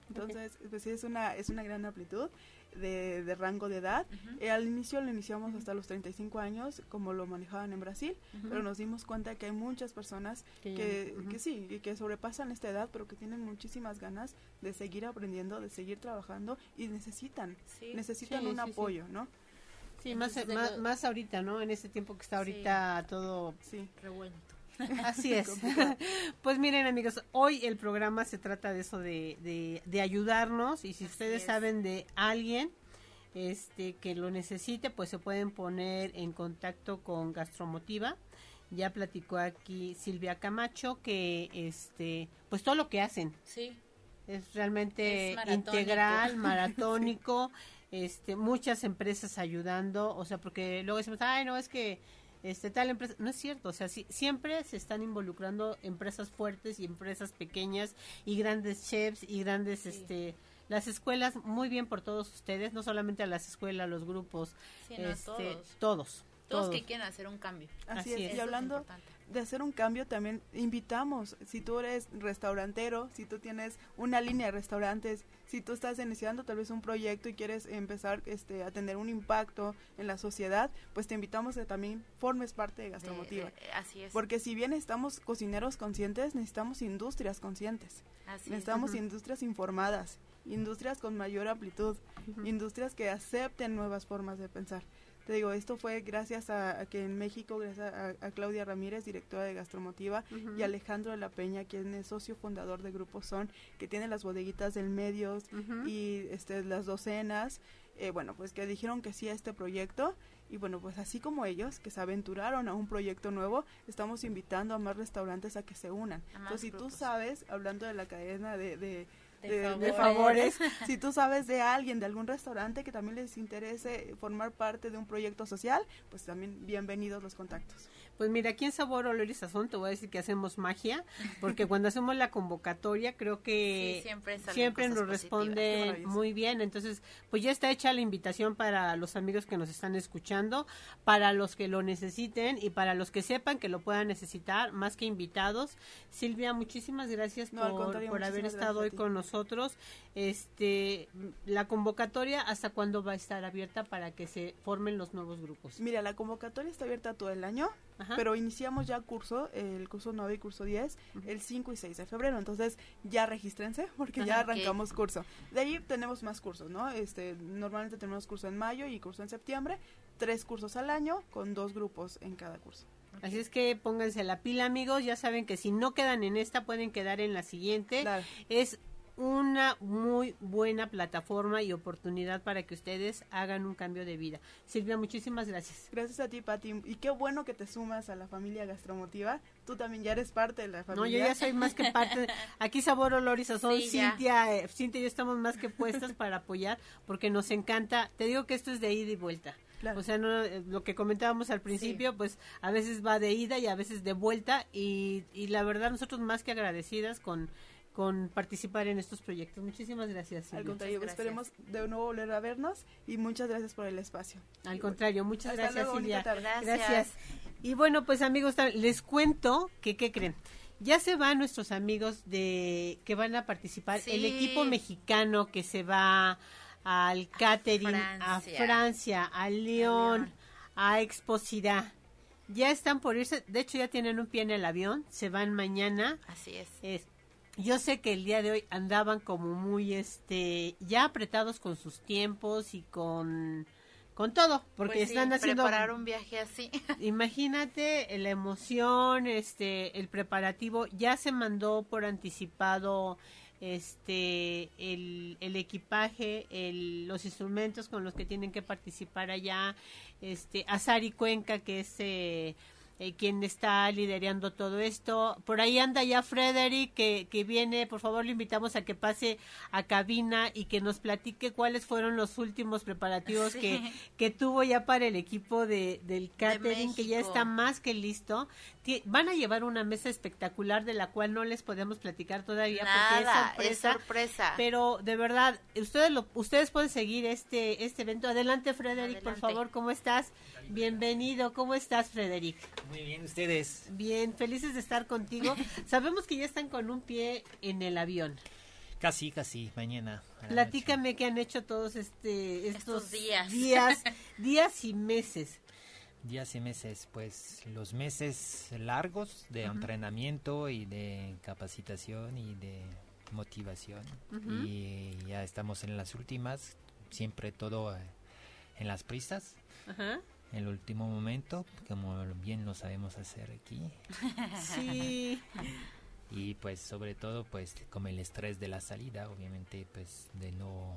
Entonces, pues sí, es una, es una gran amplitud de, rango de edad. Eh, al inicio lo iniciamos hasta los 35 años, como lo manejaban en Brasil, pero nos dimos cuenta que hay muchas personas que, que, sí, que sobrepasan esta edad, pero que tienen muchísimas ganas de seguir aprendiendo, de seguir trabajando y necesitan, necesitan un apoyo, ¿no? Sí, más, más, más, ahorita, ¿no? En este tiempo que está ahorita todo sí. revuelto. Así es. pues miren amigos, hoy el programa se trata de eso, de, de, ayudarnos y si ustedes saben de alguien este que lo necesite, pues se pueden poner en contacto con Gastromotiva. Ya platicó aquí Silvia Camacho que este pues todo lo que hacen. Sí. Es realmente integral, maratónico, este muchas empresas ayudando, o sea, porque luego decimos, "Ay, no, es que este tal empresa no es cierto o sea siempre se están involucrando empresas fuertes y empresas pequeñas y grandes chefs y grandes este las escuelas muy bien por todos ustedes no solamente a las escuelas los grupos este, todos. Todos, Todos. que quieren hacer un cambio. Así, Así es. es. Y es hablando de hacer un cambio, también invitamos, si tú eres restaurantero, si tú tienes una línea de restaurantes, si tú estás iniciando tal vez un proyecto y quieres empezar este, a tener un impacto en la sociedad, pues te invitamos a que también formes parte de Gastromotiva. de- así es. Porque si bien estamos cocineros conscientes, necesitamos industrias conscientes. así es. Necesitamos industrias informadas, industrias con mayor amplitud, industrias que acepten nuevas formas de pensar. Te digo, esto fue gracias a, a que en México, gracias a, a Claudia Ramírez, directora de Gastromotiva, y Alejandro de la Peña, quien es socio fundador de Grupo Son, que tiene las bodeguitas del Medios y este, las docenas, eh, bueno, pues que dijeron que sí a este proyecto. Y bueno, pues así como ellos, que se aventuraron a un proyecto nuevo, estamos invitando a más restaurantes a que se unan. Entonces, si tú sabes, hablando de la cadena de, de, De de- de favores. favores, si tú sabes de alguien, de algún restaurante que también les interese formar parte de un proyecto social, pues también bienvenidos los contactos. Pues mira, aquí en Sabor Olor y Sazón te voy a decir que hacemos magia, porque cuando hacemos la convocatoria creo que Sí, siempre siempre nos responden muy bien. Entonces, pues ya está hecha la invitación para los amigos que nos están escuchando, para los que lo necesiten y para los que sepan que lo puedan necesitar, más que invitados. Silvia, muchísimas gracias No, por, por haber estado hoy con nosotros. Este, la convocatoria, ¿hasta cuándo va a estar abierta para que se formen los nuevos grupos? Mira, la convocatoria está abierta todo el año, Ajá. pero iniciamos ya curso, el curso 9 y curso 10, el 5 y 6 de febrero. Entonces ya regístrense porque ya Ajá, arrancamos curso. De ahí tenemos más cursos, ¿no? Este, normalmente tenemos curso en mayo y curso en septiembre, tres cursos al año con dos grupos en cada curso. Así es que pónganse la pila, amigos. Ya saben que si no quedan en esta, pueden quedar en la siguiente. Claro. Es una muy buena plataforma y oportunidad para que ustedes hagan un cambio de vida. Silvia, muchísimas gracias. Gracias a ti, Pati. Y qué bueno que te sumas a la familia gastromotiva. Tú también ya eres parte de la No, familia. yo ya soy más que parte. Aquí Sabor, Olor y Sazón, Sí. Cintia, eh, Cintia y yo estamos más que puestas para apoyar porque nos encanta. Te digo que esto es de ida y vuelta. Claro. O sea, no, eh, lo que comentábamos al principio, pues a veces va de ida y a veces de vuelta y, y la verdad nosotros más que agradecidas con, con participar en estos proyectos. Muchísimas gracias. Al Silvia. contrario, Muchas esperemos de nuevo volver a vernos y muchas gracias por el espacio. Al contrario, muchas Hasta gracias luego, Silvia. Gracias. Y bueno, pues amigos, les cuento que, ¿qué creen? Ya se van nuestros amigos de que van a participar, Sí. el equipo mexicano que se va al catering, a Francia. Francia, a León, a Exposirá. Ya están por irse, de hecho ya tienen un pie en el avión, se van mañana. Así es. Es- yo sé que el día de hoy andaban como muy, este, ya apretados con sus tiempos y con, con todo, porque Pues sí, están haciendo preparar un viaje así. Imagínate la emoción, este, el preparativo. Ya se mandó por anticipado, este, el, el equipaje, el, los instrumentos con los que tienen que participar allá. Este, Azari Cuenca, que es eh, eh, quien está liderando todo esto. Por ahí anda ya Frederick, que, que viene. Por favor, le invitamos a que pase a cabina y que nos platique cuáles fueron los últimos preparativos Sí. que, que tuvo ya para el equipo de, del catering, que ya está más que listo. Van a llevar una mesa espectacular de la cual no les podemos platicar todavía Nada, porque es es sorpresa. sorpresa. Pero de verdad, ustedes lo, ustedes pueden seguir este este evento. Adelante, Frederick, por Adelante. favor, ¿cómo estás? Bienvenido, ¿cómo estás, Frederick? Muy bien, ustedes. Bien, felices de estar contigo. Sabemos que ya están con un pie en el avión. Casi, casi, mañana. Platícame qué han hecho todos este estos, Estos días. días, días y meses. Días y meses, pues los meses largos de entrenamiento y de capacitación y de motivación. Y ya estamos en las últimas, siempre todo eh, en las prisas. Ajá. El último momento, como bien lo sabemos hacer aquí. Sí. Y pues sobre todo pues como el estrés de la salida, obviamente pues de no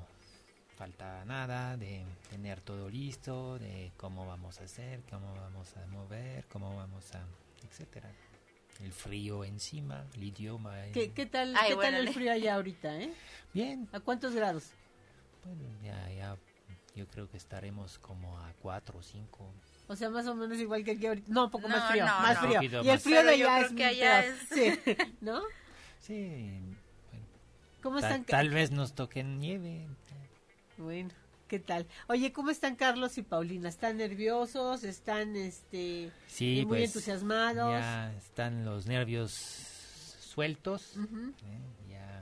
falta nada, de tener todo listo, de cómo vamos a hacer, cómo vamos a mover, cómo vamos a, etcétera. El frío encima, el idioma. eh, ¿Qué, qué tal, Ay, qué tal bueno, el le- frío allá ahorita, eh? Bien, ¿A cuántos grados? bueno, ya, ya, yo creo que estaremos como a 4 o 5. O sea, más o menos igual que aquí ahorita. No, un poco No, más frío, no, más no. frío. Y el más. frío de Pero allá es que allá es- Sí, ¿no? Sí, bueno, ¿Cómo están? tal vez nos toque nieve. Bueno, ¿Qué tal? Oye, ¿cómo están Carlos y Paulina? ¿Están nerviosos? ¿Están este Sí, muy pues, entusiasmados? Ya están los nervios sueltos. ¿eh? Ya,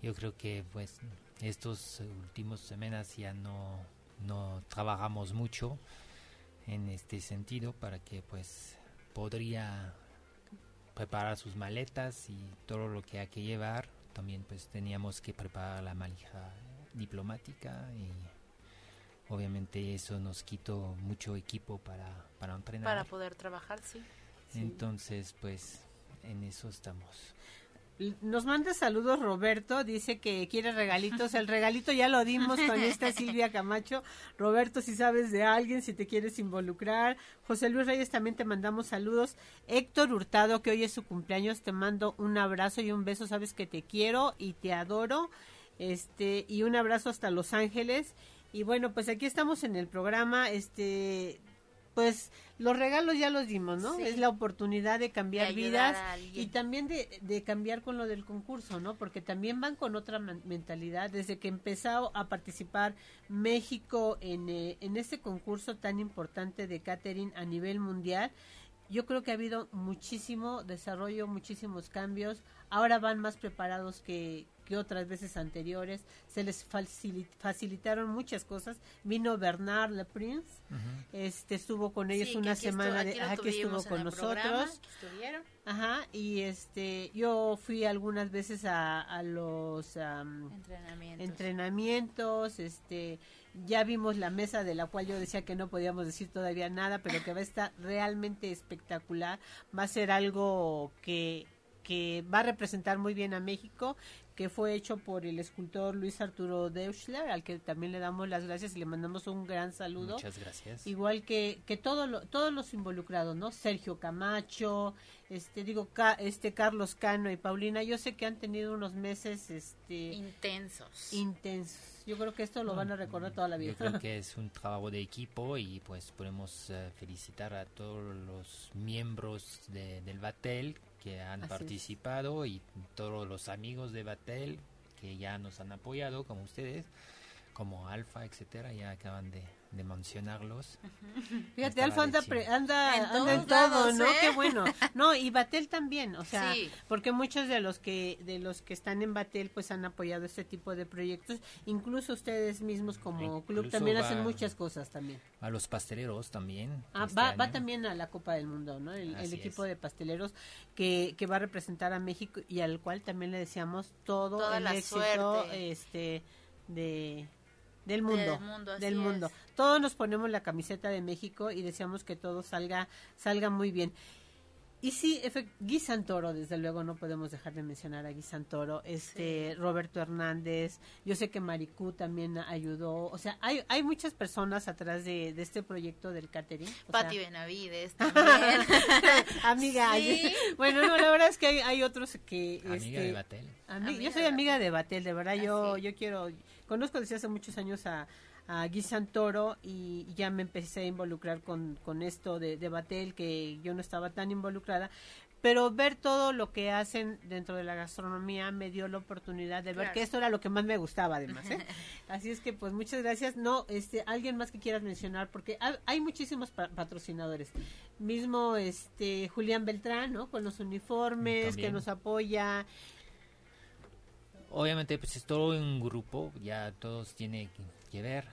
yo creo que pues estos últimos semanas ya no, no trabajamos mucho en este sentido para que pues podría preparar sus maletas y todo lo que hay que llevar. También pues teníamos que preparar la malija diplomática y obviamente eso nos quitó mucho equipo para, para entrenar. Para poder trabajar, sí. Sí. Entonces pues en eso estamos. Nos manda saludos Roberto, dice que quiere regalitos. El regalito ya lo dimos con esta Silvia Camacho. Roberto, si sabes de alguien, si te quieres involucrar. José Luis Reyes también te mandamos saludos. Héctor Hurtado, que hoy es su cumpleaños, te mando un abrazo y un beso. Sabes que te quiero y te adoro. Este, y un abrazo hasta Los Ángeles. Y bueno, pues aquí estamos en el programa. Este, pues los regalos ya los dimos, ¿no? Sí. Es la oportunidad de cambiar De vidas y también de, de cambiar con lo del concurso, ¿no? Porque también van con otra mentalidad. Desde que empezó a participar México en, eh, en este concurso tan importante de catering a nivel mundial, yo creo que ha habido muchísimo desarrollo, muchísimos cambios. Ahora van más preparados que, que otras veces anteriores. Se les facili- facilitaron muchas cosas. Vino Bernard Le Prince, este estuvo con ellos Sí, que una aquí estu- semana de aquí que estuvo con programa, nosotros. que estuvieron. Ajá, y este, yo fui algunas veces a, a los am, Entrenamientos. entrenamientos, este, ya vimos la mesa de la cual yo decía que no podíamos decir todavía nada, pero que va a estar realmente espectacular, va a ser algo que que va a representar muy bien a México, que fue hecho por el escultor Luis Arturo Deutschler, al que también le damos las gracias y le mandamos un gran saludo Muchas gracias. igual que que todo lo- todos los involucrados no Sergio Camacho este digo Ca- este Carlos Cano y Paulina yo sé que han tenido unos meses este Intensos. intensos yo creo que esto lo van a recordar toda la vida Yo creo que es un trabajo de equipo y pues podemos eh, felicitar a todos los miembros de, del Batel que han Así es. participado y todos los amigos de Batel que ya nos han apoyado como ustedes como Alfa, etcétera, ya acaban de, de mencionarlos. Fíjate, Alfa anda, pre- anda, En anda en todos todo, lados, ¿no? ¿eh? Qué bueno. No, y Batel también, o sea, Sí. porque muchos de los que de los que están en Batel pues han apoyado este tipo de proyectos, incluso ustedes mismos como club también va- hacen muchas cosas también. A los pasteleros también. Ah, este va, va también a la Copa del Mundo, ¿no? El, equipo es. de pasteleros que, que va a representar a México y al cual también le deseamos todo Toda el la éxito suerte. este de del mundo, Del mundo, así del mundo. es. Todos nos ponemos la camiseta de México y deseamos que todo salga salga muy bien. Y sí, Gui Santoro, desde luego no podemos dejar de mencionar a Gui Santoro, este Roberto Hernández, yo sé que Maricú también ayudó, o sea, hay, hay muchas personas atrás de, de este proyecto del catering. o sea, Pati Benavides también. amiga. Sí. Bueno, no, la verdad es que hay, hay otros que... Amiga este, de Batel. ami- Amiga yo soy de amiga de Batel, de verdad, yo, Ah, yo quiero... Conozco desde hace muchos años a, a Santoro y ya me empecé a involucrar con, con esto de, de Batel, que yo no estaba tan involucrada. Pero ver todo lo que hacen dentro de la gastronomía me dio la oportunidad de ver Claro. que esto era lo que más me gustaba además. ¿eh? Así es que pues muchas gracias. No, este, alguien más que quieras mencionar porque ha- hay muchísimos pa- patrocinadores. Mismo este Julián Beltrán, ¿no? Con los uniformes que nos apoya. Obviamente, pues es todo un grupo, ya todos tienen que ver.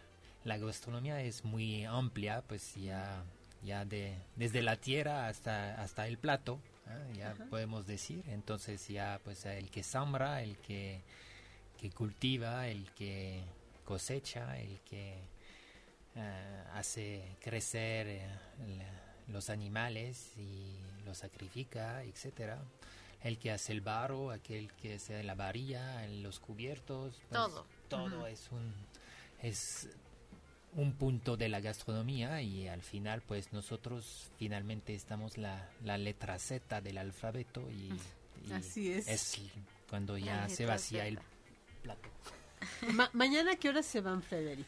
La gastronomía es muy amplia, pues ya, ya de, desde la tierra hasta, hasta el plato, ¿ah? ya podemos decir. Entonces ya, pues el que sembra, el que, que cultiva, el que cosecha, el que eh, hace crecer eh, la- los animales y los sacrifica, etcétera. El que hace el barro, aquel que hace la varilla, los cubiertos, pues, Todo. todo es un es un punto de la gastronomía y al final pues nosotros finalmente estamos la, la letra Z del alfabeto y, y Así es. cuando ya se vacía el plato. Ma- mañana, ¿qué horas se van, Frederick?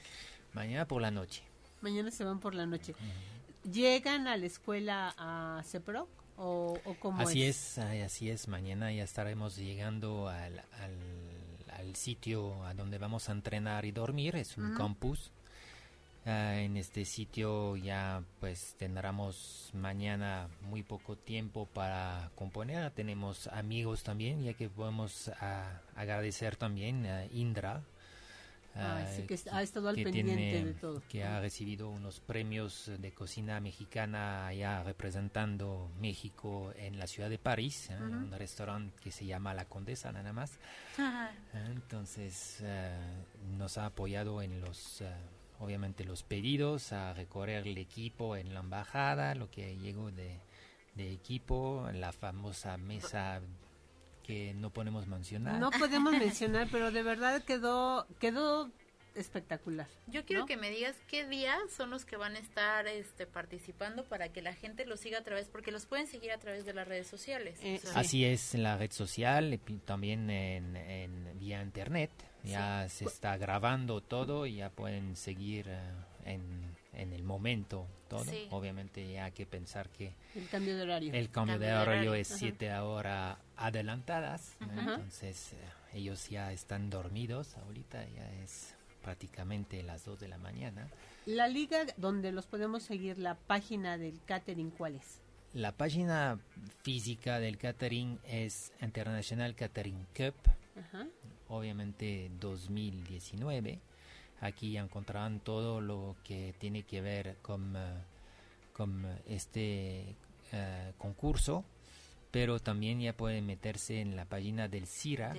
Mañana por la noche. Mañana se van por la noche. ¿Llegan a la escuela a CEPROC o, o cómo Así es? así es. Mañana ya estaremos llegando al, al, al sitio a donde vamos a entrenar y dormir, es un campus. Ah, en este sitio ya pues tendremos mañana muy poco tiempo para componer. Tenemos amigos también, ya que podemos ah, agradecer también a Indra, Ah, ah, que ha estado al pendiente de todo. Que ha recibido unos premios de cocina mexicana allá representando México en la ciudad de París, ¿eh? un restaurante que se llama La Condesa nada más. Entonces eh, nos ha apoyado en los, eh, obviamente los pedidos, a recorrer el equipo en la embajada, lo que llegó de, de equipo, la famosa mesa que no podemos mencionar. No podemos mencionar, pero de verdad quedó quedó espectacular. Yo quiero que me digas qué días son los que van a estar este, participando para que la gente los siga a través, porque los pueden seguir a través de las redes sociales. Eh, Así es, en la red social, también en, en vía internet. Ya se está grabando todo y ya pueden seguir eh, en, en, el momento todo. Obviamente ya hay que pensar que... El cambio de horario. El cambio, de, horario es siete horas adelantadas. Entonces eh, ellos ya están dormidos ahorita, ya es prácticamente las 2 de la mañana. La liga donde los podemos seguir, la página del catering, ¿cuál es? La página física del catering es International Catering Cup. Ajá obviamente 2019. Aquí encontrarán todo lo que tiene que ver con, eh, con este uh, concurso, pero también ya pueden meterse en la página del CIRA,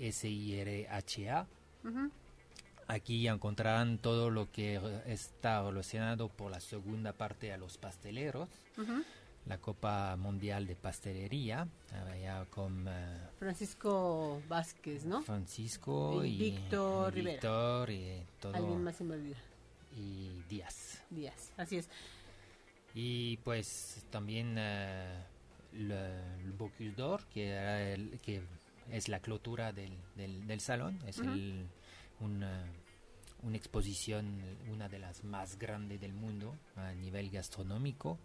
S-I-R-H-A. Aquí encontrarán todo lo que está relacionado por la segunda parte a los pasteleros la Copa Mundial de Pastelería, allá con eh, Francisco Vázquez, ¿no? Francisco y, Víctor Rivera. Víctor y todo. Alguien más se me olvida. Y Díaz. Díaz, así es. Y pues también uh, el, Bocuse d'Or, que, el, que es la clotura del, del, salón, es el, una, una exposición, una de las más grandes del mundo a nivel gastronómico.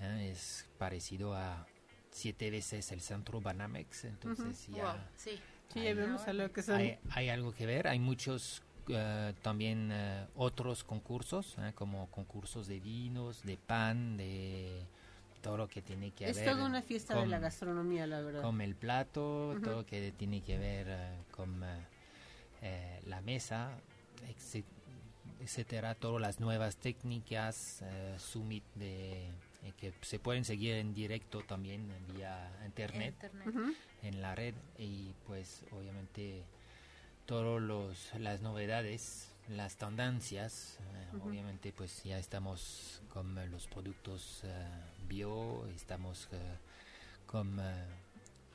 ¿Eh? es parecido a siete veces el centro Banamex, entonces ya... sí. hay, vemos que hay, algo que ver, hay muchos eh, también eh, otros concursos, como concursos de vinos, de pan, de todo lo que tiene que ver... Es toda una fiesta de la gastronomía, la verdad. Con el plato, todo lo que tiene que ver con la mesa, etcétera, todas las nuevas técnicas, summit de eh, que se pueden seguir en directo también vía internet, en la red. Y pues obviamente todas las novedades, las tendencias, eh, obviamente pues ya estamos con los productos eh, bio, estamos con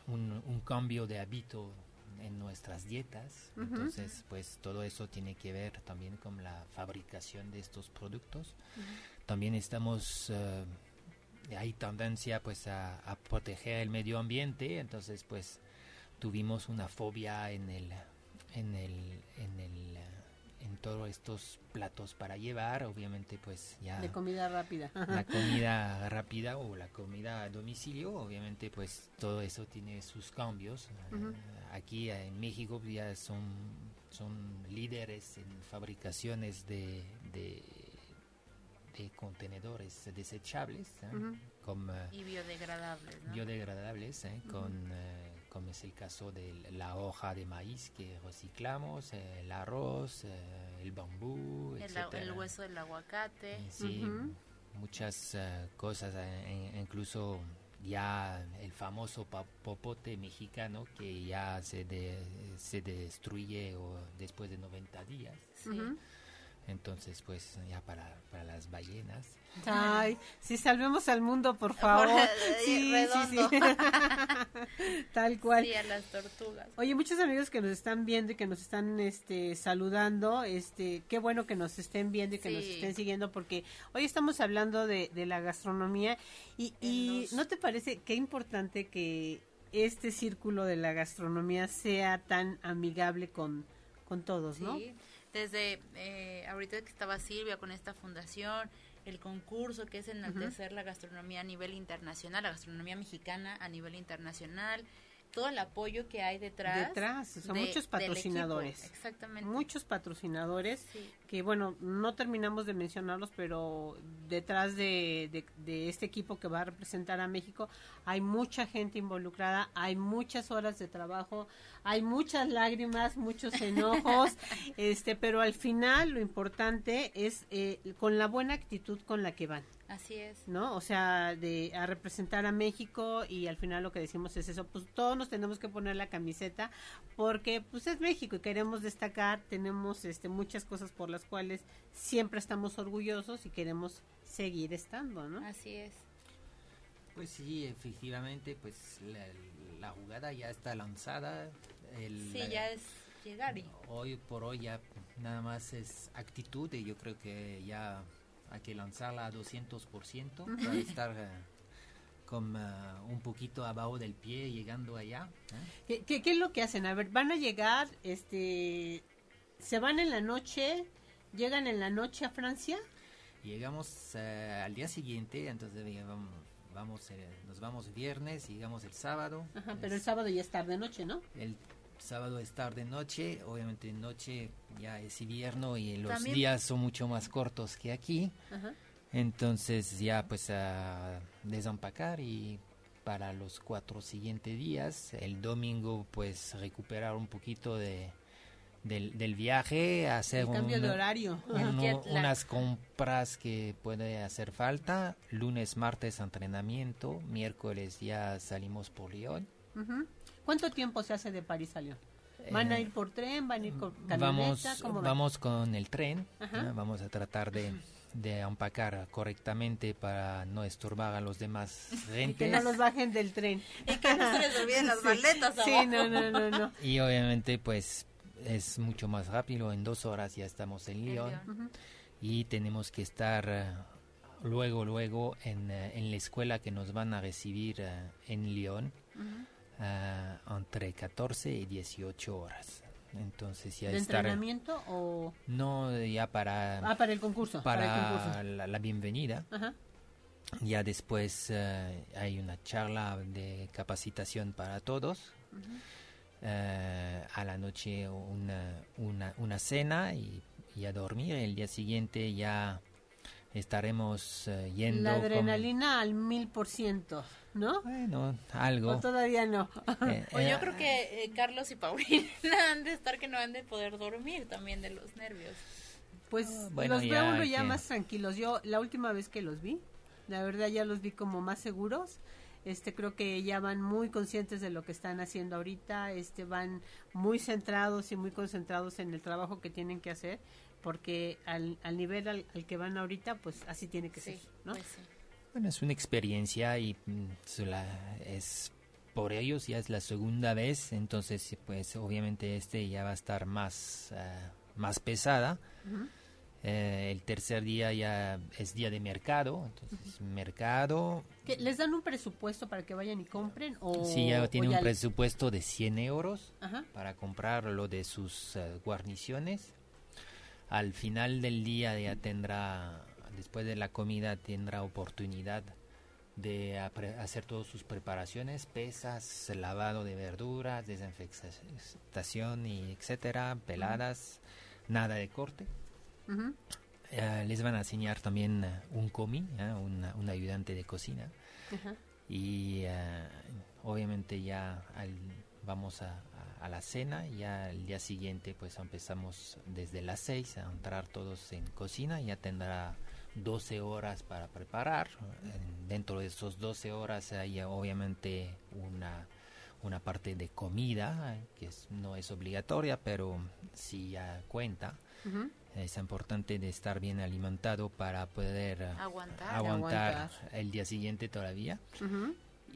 un, un, cambio de hábito en nuestras dietas, entonces pues todo eso tiene que ver también con la fabricación de estos productos. También estamos hay tendencia pues a, proteger el medio ambiente, entonces pues tuvimos una fobia en el en el en el en todos estos platos para llevar, obviamente pues ya de comida rápida. La comida rápida o la comida a domicilio, obviamente pues todo eso tiene sus cambios. Aquí en México ya son son líderes en fabricaciones de contenedores desechables ¿eh? y biodegradables biodegradables ¿eh? con eh, como es el caso de la hoja de maíz que reciclamos el arroz el bambú el, el, hueso del aguacate sí muchas cosas incluso ya el famoso popote mexicano que ya se, se destruye o después de 90 días. Sí. Entonces, pues ya para, para las ballenas. Ay, si salvemos al mundo, por favor. sí, sí, sí. Tal cual. Sí, a las tortugas. Oye, muchos amigos que nos están viendo y que nos están este, saludando, este, qué bueno que nos estén viendo y que nos estén siguiendo porque hoy estamos hablando de, de la gastronomía y, y ¿no te parece qué importante que este círculo de la gastronomía sea tan amigable con, con todos, ¿no? Desde eh, ahorita que estaba Silvia con esta fundación, el concurso que es enaltecer la gastronomía a nivel internacional, la gastronomía mexicana a nivel internacional, todo el apoyo que hay detrás. Detrás, son de- muchos equipo. patrocinadores. Exactamente. Muchos patrocinadores Sí. que, bueno, no terminamos de mencionarlos, pero detrás de, de- de este equipo que va a representar a México hay mucha gente involucrada, hay muchas horas de trabajo, hay muchas lágrimas, muchos enojos, este, pero al final lo importante es eh, con la buena actitud con la que van. Así es. ¿no? O sea, de a representar a México y al final lo que decimos es eso, pues todos nos tenemos que poner la camiseta porque pues es México y queremos destacar, tenemos este muchas cosas por las cuales siempre estamos orgullosos y queremos seguir estando, ¿no? Así es. Pues sí, efectivamente, pues la, la jugada ya está lanzada. El, Sí, ya es llegar y Hoy por hoy ya nada más es actitud y yo creo que ya hay que lanzarla a 200% para estar eh, con eh, un poquito abajo del pie llegando allá. ¿eh? ¿Qué, qué, qué es lo que hacen? A ver, van a llegar, este, se van en la noche, llegan en la noche a Francia. Llegamos eh, al día siguiente, entonces vamos, vamos, eh, nos vamos viernes, llegamos el sábado. Ajá, pero el sábado ya es tarde noche, ¿no? El sábado es tarde noche, obviamente noche ya es invierno y los También- días son mucho más cortos que aquí. Ajá. Entonces ya pues a desempacar y para los cuatro siguientes días, el domingo pues recuperar un poquito de del, del viaje, hacer un- de horario. uno- unas compras que puede hacer falta, lunes, martes entrenamiento, miércoles ya salimos por ¿Cuánto tiempo se hace de París a Lyon? ¿Van a Eh, ir por tren? ¿Van a ir con camioneta? Vamos, vamos con el tren, Ajá. ¿no? vamos a tratar de, de empacar correctamente para no estorbar a los demás Y que gentes. no los bajen del tren. Y que no se les olviden las maletas Sí, no, no, no, no. Y obviamente pues es mucho más rápido, en dos horas ya estamos en Lyon y tenemos que estar eh, luego, luego en, eh, en la escuela que nos van a recibir en Lyon eh, entre 14 y 18 horas. Entonces ya ¿De estar... entrenamiento o...? No, ya para... Ah, para el concurso. Para, el para concurso. la, la bienvenida. Ajá. Ya después eh, hay una charla de capacitación para todos. Eh, a la noche una, una, una cena y, y a dormir. El día siguiente ya estaremos eh, yendo. La con- adrenalina al mil por ciento, ¿no? Bueno, algo. O todavía no. Eh, O eh, yo creo que eh, Carlos y Paulina han de estar que no han de poder dormir también de los nervios. Pues bueno, los ya veo uno ya que- más tranquilos. Yo la última vez que los vi, la verdad ya los vi como más seguros. Este creo que ya van muy conscientes de lo que están haciendo ahorita, este van muy centrados y muy concentrados en el trabajo que tienen que hacer, porque al, al nivel al, al que van ahorita, pues así tiene que Sí, ser, ¿no? pues sí. Bueno, es una experiencia y mm, la- es por ellos ya es la segunda vez, entonces pues obviamente este ya va a estar más eh, más pesada. Eh, el tercer día ya es día de mercado, entonces mercado ¿Qué, ¿Les dan un presupuesto para que vayan y compren? O, sí ya tiene o un ya- presupuesto de 100 euros Ajá. para comprar lo de sus eh, guarniciones. Al final del día ya tendrá, después de la comida, tendrá oportunidad de hacer todas sus preparaciones, pesas, lavado de verduras, desinfectación y etcétera, peladas, nada de corte. Eh, les van a enseñar también eh, un comi, eh, una- un ayudante de cocina. Y eh, obviamente ya al- vamos a, a- la cena ya el día siguiente pues empezamos desde las 6 a entrar todos en cocina ya tendrá 12 horas para preparar En- dentro de esos 12 horas hay obviamente una una parte de comida que es- no es obligatoria pero sí ya cuenta es importante de estar bien alimentado para poder Aguantar. aguantar Aguantar. el día siguiente todavía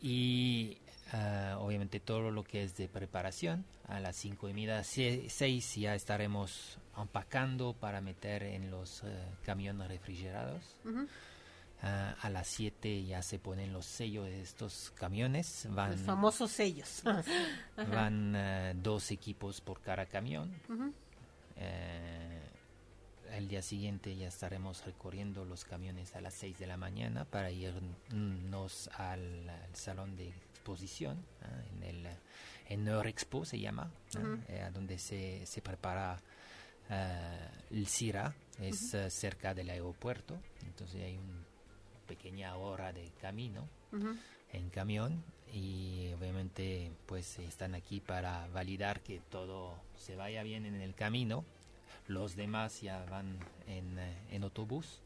y ah, obviamente todo lo que es de preparación a las cinco y media se- seis ya estaremos empacando para meter en los eh, camiones refrigerados. Ah, a las 7 ya se ponen los sellos de estos camiones van Los famosos sellos. van eh, dos equipos por cada camión eh, el día siguiente ya estaremos recorriendo los camiones a las 6 de la mañana para irnos al, al salón de exposición en el en Norexpo se llama, donde se, se prepara el CIRA, es cerca del aeropuerto, entonces hay una pequeña hora de camino en camión y obviamente pues están aquí para validar que todo se vaya bien en el camino. Los demás ya van en, en autobús.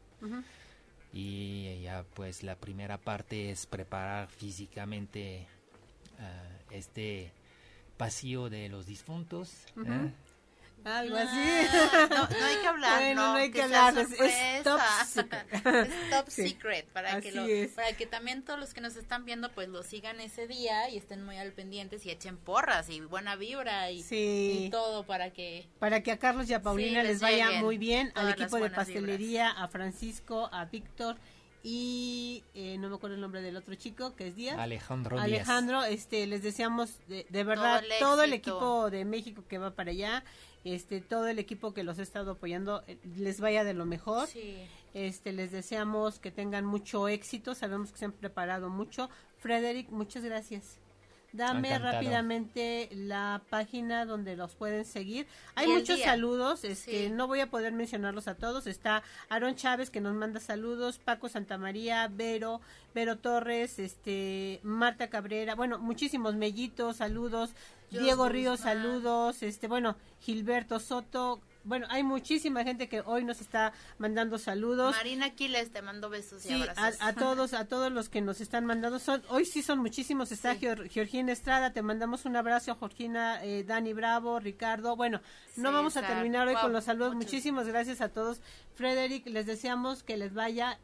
Y ya pues la primera parte es preparar físicamente ah, este pasillo de los difuntos. ¿eh? Algo así. No, no, hay que hablar, no, hay que, hablar. Es, top secret. es top secret para que lo, para que también todos los que nos están viendo pues lo sigan ese día y estén muy al pendientes y echen porras y buena vibra y, todo para que para que a Carlos y a Paulina les, vaya muy bien, al equipo de pastelería, a Francisco, a Víctor y eh, no me acuerdo el nombre del otro chico que es Díaz. Alejandro Alejandro este les deseamos de, verdad todo el, equipo de México que va para allá este todo el equipo que los ha estado apoyando eh, les vaya de lo mejor. Este les deseamos que tengan mucho éxito sabemos que se han preparado mucho. Frederick muchas gracias Dame rápidamente la página donde los pueden seguir. Hay muchos saludos, este, no voy a poder mencionarlos a todos. Está Aaron Chávez que nos manda saludos, Paco Santamaría, Vero, Vero Torres, este, Marta Cabrera, bueno, muchísimos mellitos, saludos. Diego Ríos, saludos. Este, bueno, Gilberto Soto, bueno, hay muchísima gente que hoy nos está mandando saludos. Marina Aquiles te mando besos y abrazos. A, a, todos, a todos los que nos están mandando. Son, hoy sí son muchísimos. Está Georgina Estrada, te mandamos un abrazo. Georgina, eh, Dani Bravo, Ricardo. Bueno, no vamos a terminar hoy con los saludos. Muchísimas gracias a todos. Frederick, les deseamos que les vaya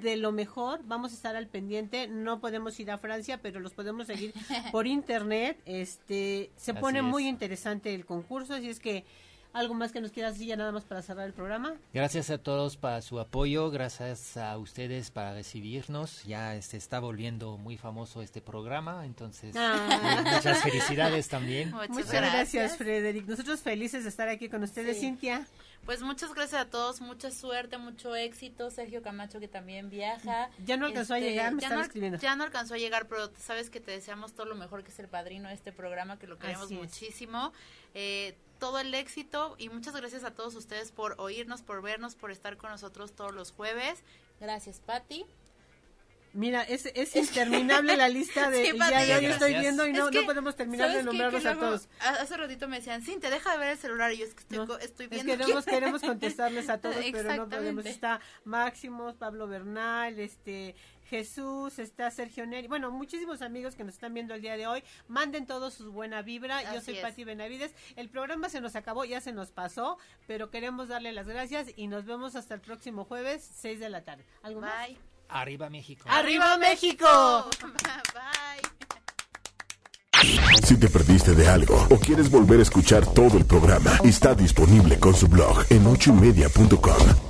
de lo mejor. Vamos a estar al pendiente. No podemos ir a Francia, pero los podemos seguir por internet. Este, se pone muy interesante el concurso, así es que ¿Algo más que nos quieras decir ya nada más para cerrar el programa? Gracias a todos para su apoyo, gracias a ustedes para recibirnos. Ya se este, está volviendo muy famoso este programa, entonces ah. muchas felicidades también. Muchas, gracias, Frederick. Nosotros felices de estar aquí con ustedes, Cintia. Pues muchas gracias a todos, mucha suerte, mucho éxito. Sergio Camacho que también viaja. Ya no alcanzó a este, llegar, me ya no, escribiendo. Ya no alcanzó a llegar, pero sabes que te deseamos todo lo mejor que es el padrino de este programa, que lo queremos muchísimo. Eh, todo el éxito y muchas gracias a todos ustedes por oírnos, por vernos, por estar con nosotros todos los jueves. Gracias, Patti. Mira, es, es interminable la lista de... ya, ya, estoy viendo y no, no podemos terminar de nombrarlos a todos. Hace ratito me decían, sí, te deja de ver el celular y yo es que estoy, estoy viendo... Es queremos, queremos contestarles a todos, pero no podemos. Está Máximos, Pablo Bernal, este Jesús, está Sergio Neri, bueno, muchísimos amigos que nos están viendo el día de hoy. Manden todos su buena vibra. Yo soy Pati Benavides. El programa se nos acabó, ya se nos pasó, pero queremos darle las gracias y nos vemos hasta el próximo jueves, 6 de la tarde. ¿Algo Bye. Arriba México. Arriba México. Bye. Si te perdiste de algo o quieres volver a escuchar todo el programa, está disponible con su blog en ochoymedia.com